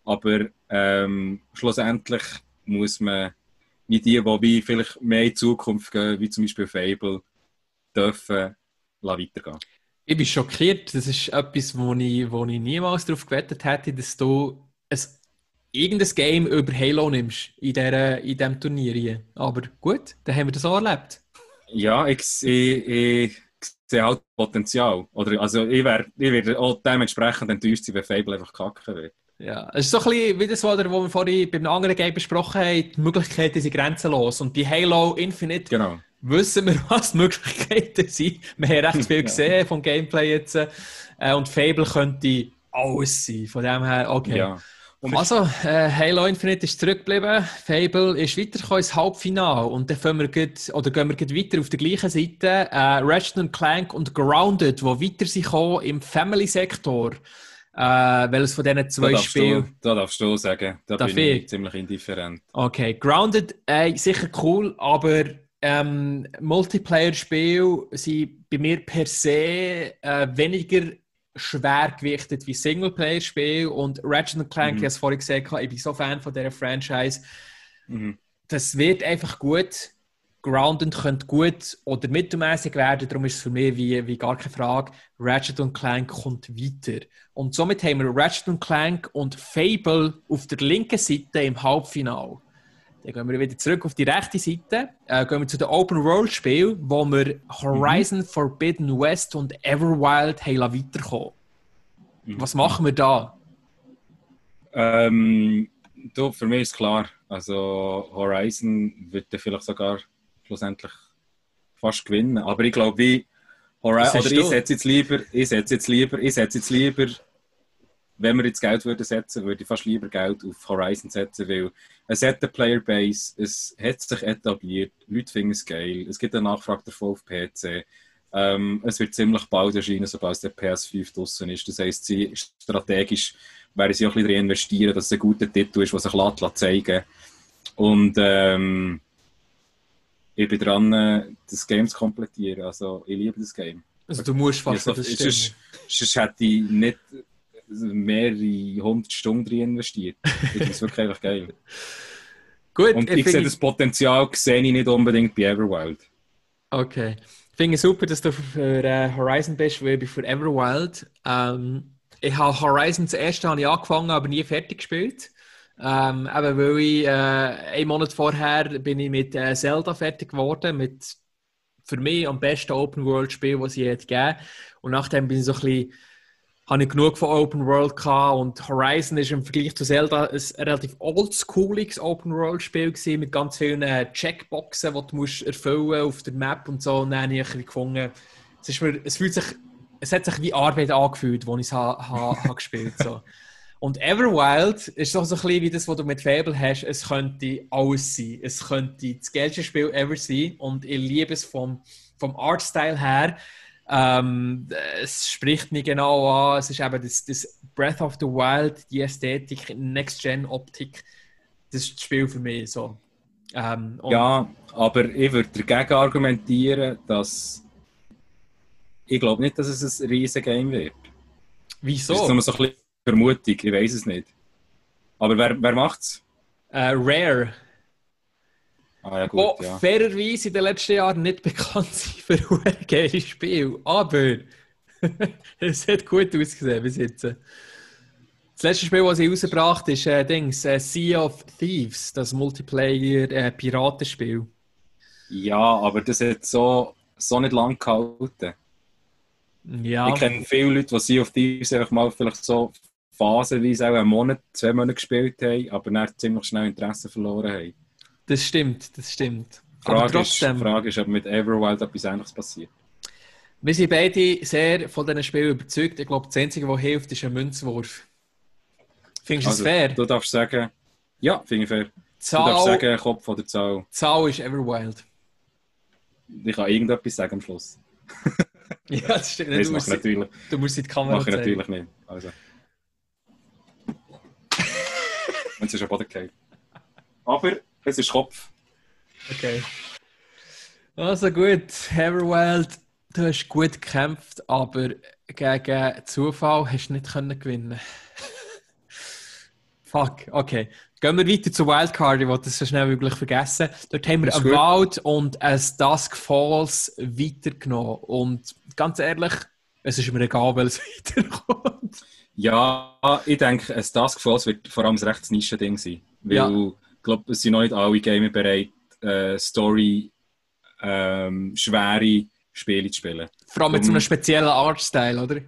Aber ähm, schlussendlich muss man wie die, die wie vielleicht mehr in die Zukunft gehen, wie zum Beispiel Fable, dürfen weitergehen. Ich bin schockiert. Das ist etwas, wo ich, wo ich niemals darauf gewettet hätte, dass du ein, irgendein Game über Halo nimmst in, dieser, in diesem Turnier. Hier. Aber gut, dann haben wir das auch erlebt. Ja, ich, ich, ich sehe halt Potenzial. Oder, also ich, wär, ich werde auch dementsprechend enttäuscht sein, wenn Fable einfach kacken wird. Ja, es ist so ein bisschen wie das, was wir vorhin bei einem anderen Game besprochen haben, die Möglichkeiten sind grenzenlos. Und bei Halo Infinite genau. Wissen wir, was die Möglichkeiten sind. Wir haben recht viel gesehen vom Gameplay jetzt. Äh, und Fable könnte alles sein. Von dem her, okay. Ja. Also, äh, Halo Infinite ist zurückgeblieben, Fable ist weitergekommen ins Halbfinale und dann wir grad, oder gehen wir weiter auf der gleichen Seite. Äh, Ratchet Clank und Grounded, die weiter sind im Family-Sektor. Äh, welches von diesen zwei Spielen... Da darfst du sagen, da bin ich, ich ziemlich indifferent. Okay, Grounded, äh, sicher cool, aber ähm, Multiplayer-Spiele sind bei mir per se äh, weniger schwer gewichtet wie Singleplayer-Spiel und Ratchet Clank, mhm. ich habe es vorhin gesagt, ich bin so Fan von dieser Franchise. Mhm. Das wird einfach gut. Grounded könnte gut oder mittelmäßig werden, darum ist es für mich wie, wie gar keine Frage. Ratchet Clank kommt weiter. Und somit haben wir Ratchet Clank und Fable auf der linken Seite im Halbfinale. Dann gehen wir wieder zurück auf die rechte Seite. Äh, gehen wir zu den Open World Spielen, wo wir Horizon mhm. Forbidden West und Everwild haben weiterkommen. Mhm. Was machen wir da? Ähm, du, für mich ist klar. Also Horizon wird vielleicht sogar schlussendlich fast gewinnen. Aber ich glaube, wie Horizon, oder ich setze jetzt lieber, ich setze jetzt lieber, ich setze jetzt lieber wenn wir jetzt Geld würden setzen, würde ich fast lieber Geld auf Horizon setzen, weil es hat eine Playerbase, es hat sich etabliert, Leute finden es geil, es gibt eine Nachfrage davon auf PC. Ähm, es wird ziemlich bald erscheinen, sobald der PS5 draußen ist. Das heisst, sie strategisch werden sie auch ein bisschen investieren, dass es ein guter Titel ist, der sich lässt, zeigen Und ähm, ich bin dran, das Game zu komplettieren. Also, ich liebe das Game. Also, du musst fast ja, so, das sonst, sonst hätte ich nicht mehrere hundert Stunden drin investiert. Das ist wirklich einfach geil. Gut, Und ich, ich sehe das Potenzial sehe ich nicht unbedingt bei Everwild. Okay. Ich finde es super, dass du für äh, Horizon bist, weil ich bin für Everwild. Ähm, ich habe Horizon zuerst habe ich angefangen, aber nie fertig gespielt. Ähm, eben weil ich äh, einen Monat vorher bin ich mit äh, Zelda fertig geworden, mit für mich am besten Open-World-Spiel, das es je gegeben Und nachdem bin ich so ein bisschen habe ich genug von Open World gehabt und Horizon ist im Vergleich zu Zelda ein relativ oldschooliges Open World Spiel gewesen, mit ganz vielen äh, Checkboxen, die du musst erfüllen auf der Map und so. Und dann habe ich gefunden, es, ist mir, es, fühlt sich, es hat sich wie Arbeit angefühlt, als ich es ha, ha, gespielt so. Und Everwild ist so ein bisschen wie das, was du mit Fable hast. Es könnte alles sein. Es könnte das geilste Spiel ever sein. Und ich liebe es vom, vom Artstyle her. Ähm, es spricht mich genau an. Es ist eben das, das Breath of the Wild, die Ästhetik, Next-Gen-Optik. Das ist das Spiel für mich. So. Ähm, Ja, aber ich würde dagegen argumentieren, dass ich glaube nicht, dass es ein riesen Game wird. Das ist wieso? nur so ein bisschen Vermutung, ich weiß es nicht. Aber wer, wer macht's? Äh, Rare, Ah ja gut, ja. fairerweise in den letzten Jahren nicht bekannt sind für ein geiles Spiel, aber es hat gut ausgesehen bis jetzt. Das letzte Spiel, das sie rausgebracht ist, äh, Dings, äh, Sea of Thieves, das Multiplayer-Piratenspiel. Ja, aber das hat so, so nicht lang gehalten. ja, Ich kenne viele Leute, die sie auf Thieves einfach mal vielleicht so phasenweise auch einen Monat, zwei Monate gespielt haben, aber dann ziemlich schnell Interesse verloren haben. Das stimmt, das stimmt. Die Aber Frage, ist, trotzdem, Frage ist, ob mit Everwild etwas Ähnliches passiert. wir sind beide sehr von diesen Spielen überzeugt. Ich glaube, das Einzige, was hilft, ist ein Münzwurf. Findest du Also, das fair? Du darfst sagen, ja, finde ich fair. Du darfst Zahl, sagen, Kopf oder Zahl. Zahl ist Everwild. Ich kann irgendetwas sagen am Schluss. Ja, das stimmt. Das Du musst, ich natürlich, du musst in die Kamera mache ich natürlich nicht. Also. Und es ist am Boden gefallen. Aber es ist Kopf. Okay. Also gut, Everwild, du hast gut gekämpft, aber gegen Zufall hast du nicht können gewinnen. Fuck, okay. Gehen wir weiter zu Wildcard, ich wollte das so schnell wie möglich vergessen. Dort haben wir ein. Wald und ein Dusk Falls weitergenommen. Und ganz ehrlich, es ist mir egal, weil es weiterkommt. Ja, ich denke, ein Task Force wird vor allem ein recht Nischen-Ding sein. Weil Ja. Glaube, es sind noch nicht alle Gamer bereit, äh, Story ähm, schwere Spiele zu spielen. Vor allem mit so einem speziellen Artstyle, oder?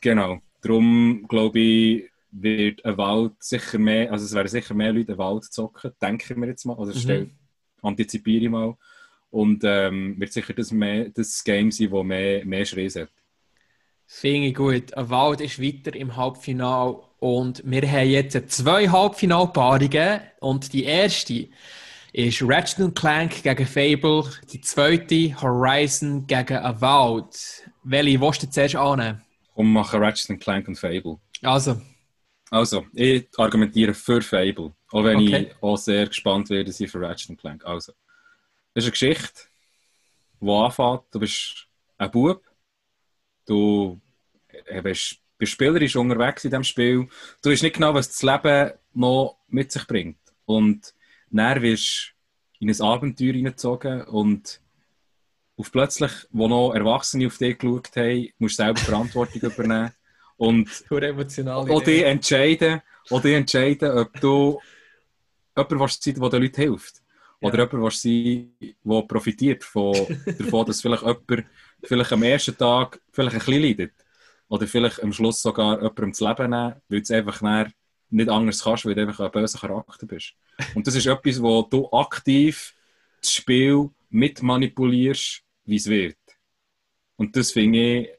Genau. Darum glaube ich, wird ein Wald sicher mehr, also es werden sicher mehr Leute einen Wald zocken, denke ich mir jetzt mal. Also Mhm. stell, antizipiere ich mal. Und ähm, wird sicher das, mehr, das Game sein, das mehr, mehr Schreis hat. Finde ich gut. Ein Wald ist weiter im Halbfinale und wir haben jetzt zwei Halbfinalpaarungen und die erste ist Ratchet Clank gegen Fable, die zweite Horizon gegen Avowed. Welche willst du zuerst annehmen? Und machen Ratchet Clank und Fable. Also, Also, ich argumentiere für Fable. Auch wenn Okay. ich auch sehr gespannt werde sein für Ratchet Clank. Also, das ist eine Geschichte, die anfängt. Du bist ein Bub. Du äh, bist, bist spielerisch unterwegs in diesem Spiel. Du weißt nicht genau, was das Leben noch mit sich bringt. Und dann wirst du in ein Abenteuer hineingezogen und auf plötzlich, wo noch Erwachsene auf dich geschaut haben, musst du selber Verantwortung übernehmen. Und auch die entscheiden, auch die entscheiden, ob du jemand willst sein, der den Leuten hilft. Oder Ja. jemand willst sein, der profitiert von, davon, dass vielleicht jemand vielleicht am ersten Tag vielleicht ein bisschen leidet. Oder vielleicht am Schluss sogar jemandem das Leben nehmen, weil du es einfach nicht anders kannst, weil du einfach ein böser Charakter bist. Und das ist etwas, wo du aktiv das Spiel mit manipulierst, wie es wird. Und das finde ich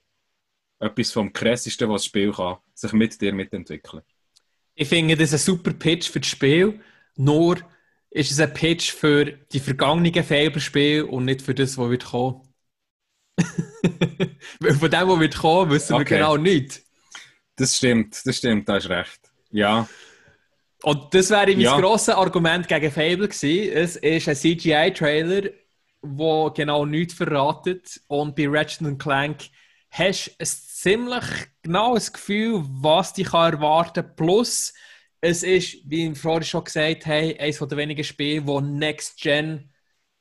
etwas vom krassesten, was das Spiel kann, sich mit dir mitentwickeln. Ich finde, das ist ein super Pitch für das Spiel. Nur ist es ein Pitch für die vergangenen Fable-Spiele und nicht für das, was wird kommen. Weil von dem, was wird kommen, wissen wir Okay. genau nichts. Das stimmt, das stimmt, da hast recht. Ja, Und das wäre mein Ja. grosses Argument gegen Fable gewesen. Es ist ein CGI-Trailer, der genau nichts verratet. Und bei Ratchet Clank hast du ein ziemlich genaues Gefühl, was dich erwarten kann. Plus, es ist, wie wir vorhin schon gesagt haben, eines der wenigen Spiele, das Next Gen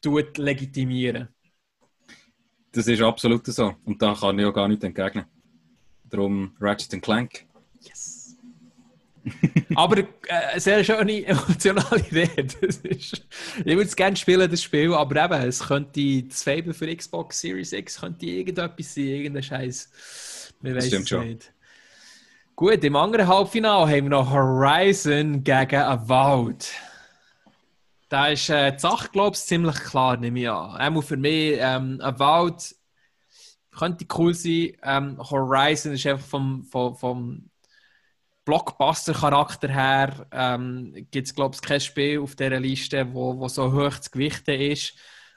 legitimieren. Das ist absolut so. Und da kann ich auch gar nicht entgegnen. Darum Ratchet Clank. Yes. Aber äh, eine sehr schöne emotionale Idee. Das ist, ich würde es gerne spielen, das Spiel, aber eben, es könnte das Fable für Xbox Series X könnte irgendetwas sein, irgendein Scheiß. Wir wissen stimmt es schon. nicht. Gut, im anderen Halbfinale haben wir noch Horizon gegen Avowed. Da ist äh, die Sache, glaube ich, ziemlich klar, nehme ich an. Einmal für mich, ähm, Avowed könnte cool sein. Ähm, Horizon ist einfach vom, vom, vom Blockbuster-Charakter her, ähm, gibt es, glaube ich, kein Spiel auf dieser Liste, wo, wo so hoch zu gewichten ist.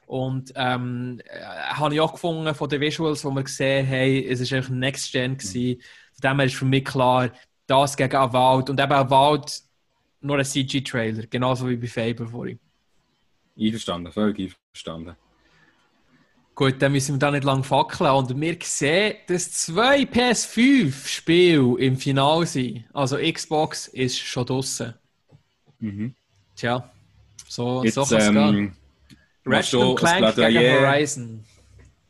Und ähm, äh, habe ich auch gefunden von den Visuals, die wir gesehen haben, es war einfach Next Gen. Gewesen. Von dem her ist für mich klar, das gegen Avowed und eben Avowed nur ein CG-Trailer, genauso wie bei Fable vorhin. Einverstanden, völlig einverstanden. Gut, dann müssen wir da nicht lange fackeln. Und wir sehen, dass zwei PS5-Spiele im Finale sind. Also Xbox ist schon draußen. Mhm. Tja, so, Jetzt, so kann es ähm, gehen. ein Clank gegen? Horizon.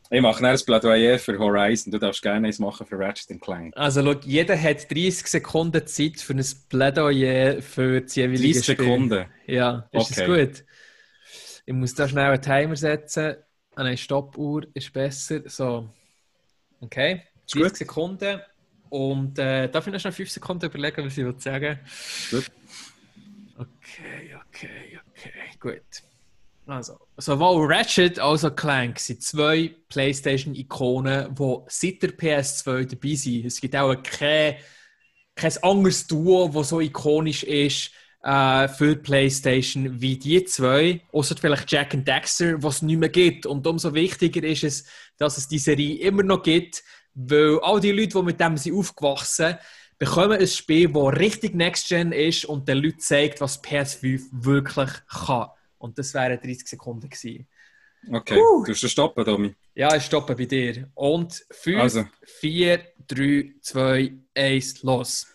Ich mache ein Plädoyer für Horizon. Du darfst gerne eins machen für Ratchet Clank. Also schau, jeder hat 30 Sekunden Zeit für ein Plädoyer für jeweilige 30 Spiel. Sekunden. Ja, ist das Okay. gut? Ich muss da schnell einen Timer setzen. Eine Stoppuhr ist besser. So. Okay. Ist 30 gut. Sekunden. Und äh, darf ich noch schnell 5 Sekunden überlegen, was ich will sagen Gut. Okay, okay, okay. Gut. Also, sowohl Ratchet als auch Clank sind zwei PlayStation-Ikonen, die seit der PS2 dabei sind. Es gibt auch kein, kein anderes Duo, das so ikonisch ist äh, für die PlayStation wie die zwei. Außer vielleicht Jack und Dexter, was es nicht mehr gibt. Und umso wichtiger ist es, dass es die Serie immer noch gibt, weil all die Leute, die mit dem sind aufgewachsen bekommen ein Spiel, das richtig Next-Gen ist und den Leuten zeigt, was PS5 wirklich kann. Und das wären 30 Sekunden gewesen. Okay, Huh. du musst stoppen, Tommy. Ja, ich stoppe bei dir. Und 5, Also. 4, 3, 2, 1, los.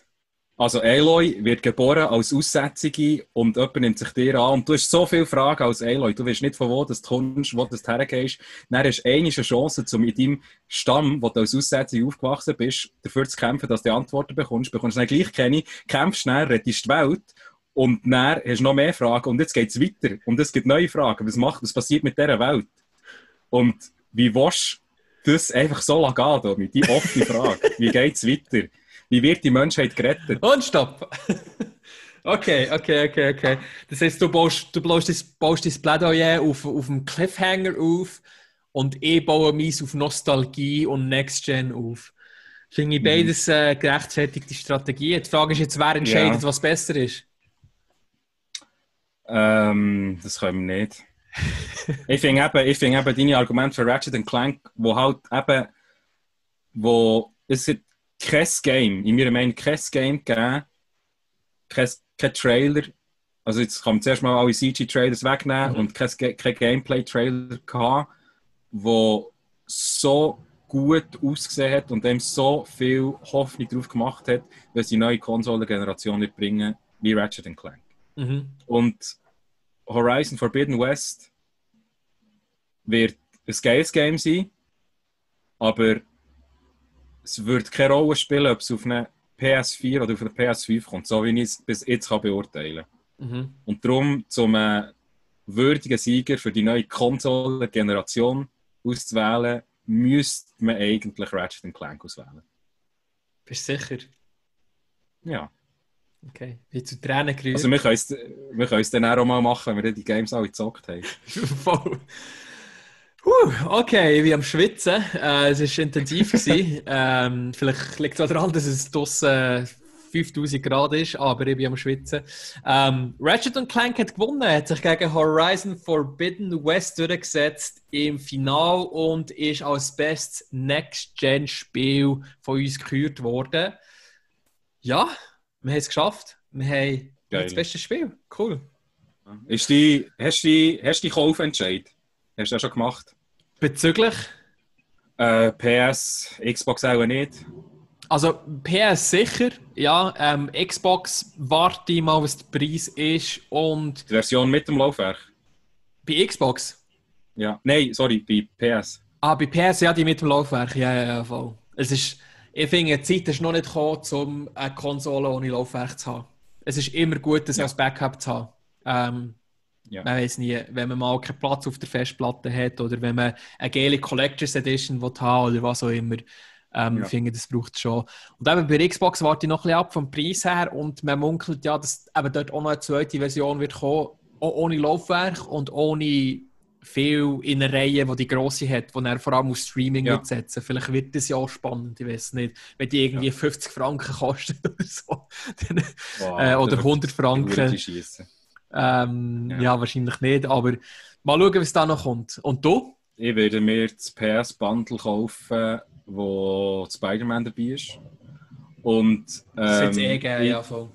Also Aloy wird geboren als Aussätzige und jemand nimmt sich dir an. Und du hast so viele Fragen als Aloy. Du weißt nicht, von wo du kommst, wo du hergehst. Dann hast du eine Chance, um in deinem Stamm, wo du als Aussätzige aufgewachsen bist, dafür zu kämpfen, dass du Antworten bekommst. Bekommst du dann gleich keine, kämpfst schnell, rettest die Welt. Und dann hast du noch mehr Fragen. Und jetzt geht es weiter. Und es gibt neue Fragen. Was, macht, was passiert mit dieser Welt? Und wie willst du das einfach so lassen gehen, Tommy? Die offene Frage. Wie geht es weiter? Wie wird die Menschheit gerettet? Und stopp. okay, okay, okay, okay. Das heißt, du baust, du baust, das, baust das Plädoyer auf, auf einem Cliffhanger auf und ich baue meins auf Nostalgie und Next Gen auf. Finde ich beides äh, gerechtfertigte Strategien. Die Frage ist jetzt, wer entscheidet, Ja. was besser ist. Ähm, das können wir nicht. ich finde eben, ich finde eben deine Argumente für Ratchet Clank, wo halt eben, wo es kein Game, in meiner Meinung kein Game gegeben, kein, kein Trailer, also jetzt kann man zuerst mal alle CG-Trailers wegnehmen Mhm. und kein, kein Gameplay-Trailer gehabt, wo so gut ausgesehen hat und dem so viel Hoffnung drauf gemacht hat, dass die neue Konsolengeneration wird bringen, wie Ratchet Clank. Mhm. Und Horizon Forbidden West wird ein geiles Game sein, aber es wird keine Rolle spielen, ob es auf eine PS4 oder auf eine PS5 kommt, so wie ich es bis jetzt kann beurteilen kann. Mhm. Und darum, zum äh, würdigen Sieger für die neue Konsolengeneration auszuwählen, müsste man eigentlich Ratchet Clank auswählen. Bist du sicher? Ja. Okay. Wie zu Tränen gerührt. Also wir können es, dann auch mal machen, wenn wir die Games alle gezockt haben. Voll. Huh, okay, ich bin am Schwitzen. Äh, es war intensiv. ähm, vielleicht liegt es daran, dass es draussen 5000 Grad ist, aber ich bin am Schwitzen. Ähm, Ratchet Clank hat gewonnen, hat sich gegen Horizon Forbidden West durchgesetzt im Final und ist als bestes Next-Gen-Spiel von uns gekürt worden. Ja, wir haben es geschafft. Wir haben Geil. das beste Spiel. Cool. Ist die, hast du die, hast die Kaufentscheid? Hast du das schon gemacht? Bezüglich Äh, PS, Xbox auch nicht. Also PS sicher, ja. Ähm, Xbox warte ich mal, was der Preis ist. Und Die Version mit dem Laufwerk. bei Xbox, Ja. Nein, sorry, bei PS. ah, bei PS ja die mit dem Laufwerk, ja, ja, ja, voll. Es ist, ich finde, die Zeit ist noch nicht gekommen, um eine Konsole ohne Laufwerk zu haben. Es ist immer gut, das Ja. als Backup zu haben. Ähm, Ja. Man weiß nie, wenn man mal keinen Platz auf der Festplatte hat oder wenn man eine geile Collectors Edition will haben oder was auch immer. Ähm, Ja. Ich finde, das braucht es schon. Und eben bei Xbox warte ich noch ein bisschen ab vom Preis her und man munkelt ja, dass eben dort auch noch eine zweite Version wird kommen, auch ohne Laufwerk und ohne viel in einer Reihe, die die grosse hat, die er vor allem auf Streaming Ja. wird setzen. Vielleicht wird das ja auch spannend, ich weiß nicht. Wenn die irgendwie 50 Franken kostet oder so. Dann, Wow, äh, oder das 100 wird verdammt Franken. Ähm, Ja. ja. wahrscheinlich nicht, aber mal schauen, was da noch kommt. Und du? Ich werde mir das PS-Bundle kaufen, wo Spider-Man dabei ist. Und, Das ähm, ist jetzt eh geil, ja, voll.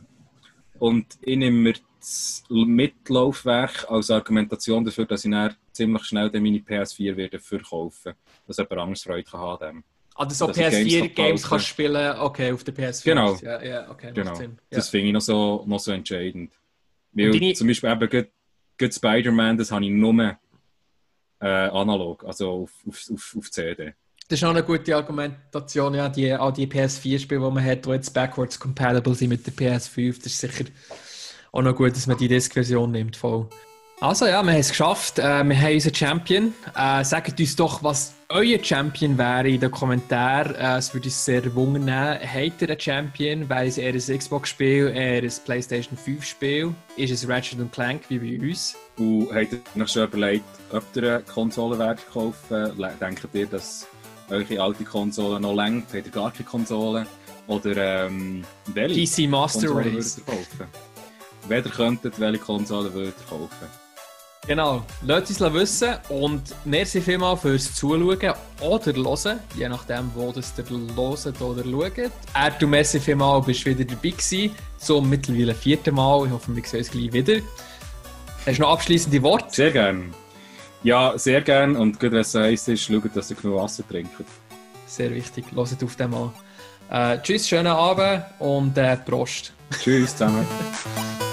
und ich nehme mir das Mitlaufwerk als Argumentation dafür, dass ich dann ziemlich schnell dann meine PS4 werde verkaufen. Dass jemand anderes Freude kann haben kann. Also so Dass ich PS4 GameStop Games kaufe. kannst du spielen, okay, auf der PS4. Genau. Ja, ja, okay, Genau. Ja. Das finde ich noch so, noch so entscheidend. Weil deine- zum Beispiel eben gerade, gerade Spider-Man, das habe ich nur äh, analog, also auf, auf, auf, auf CD. Das ist auch eine gute Argumentation, ja, die, all die PS4-Spiele, die man hat, die jetzt backwards compatible sind mit der PS5. Das ist sicher auch noch gut, dass man die Disk-Version nimmt. Voll. Also ja, wir haben es geschafft. Äh, wir haben unseren Champion. Äh, sagt uns doch, was euer Champion wäre in den Kommentaren. Äh, es würde uns sehr wundern. Habt ihr einen Champion? Wäre es eher ein Xbox-Spiel, eher ein PlayStation 5-Spiel? Ist es Ratchet Clank wie bei uns? Und habt ihr euch schon überlegt, ob ihr eine Konsole werdet kaufen? Denkt ihr, dass eure alte Konsole noch längt? Habt ihr gar keine Konsole? Oder ähm, welche PC Master Konsole Race. ihr könntet, welche Konsole würdet ihr kaufen? Genau, lasst uns wissen und merci vielmals fürs Zuschauen oder Hören, je nachdem, wo das ihr hört oder schaut. Er, du merci vielmals, bist wieder dabei gewesen, zum mittlerweile vierten Mal. Ich hoffe, wir sehen uns gleich wieder. Hast du noch abschließende Worte? Sehr gern. Ja, sehr gern. Und gut, wenn es heiß ist, schaut, dass ihr genug Wasser trinkt. Sehr wichtig, hört auf den mal. Äh, tschüss, schönen Abend und äh, Prost. Tschüss zusammen.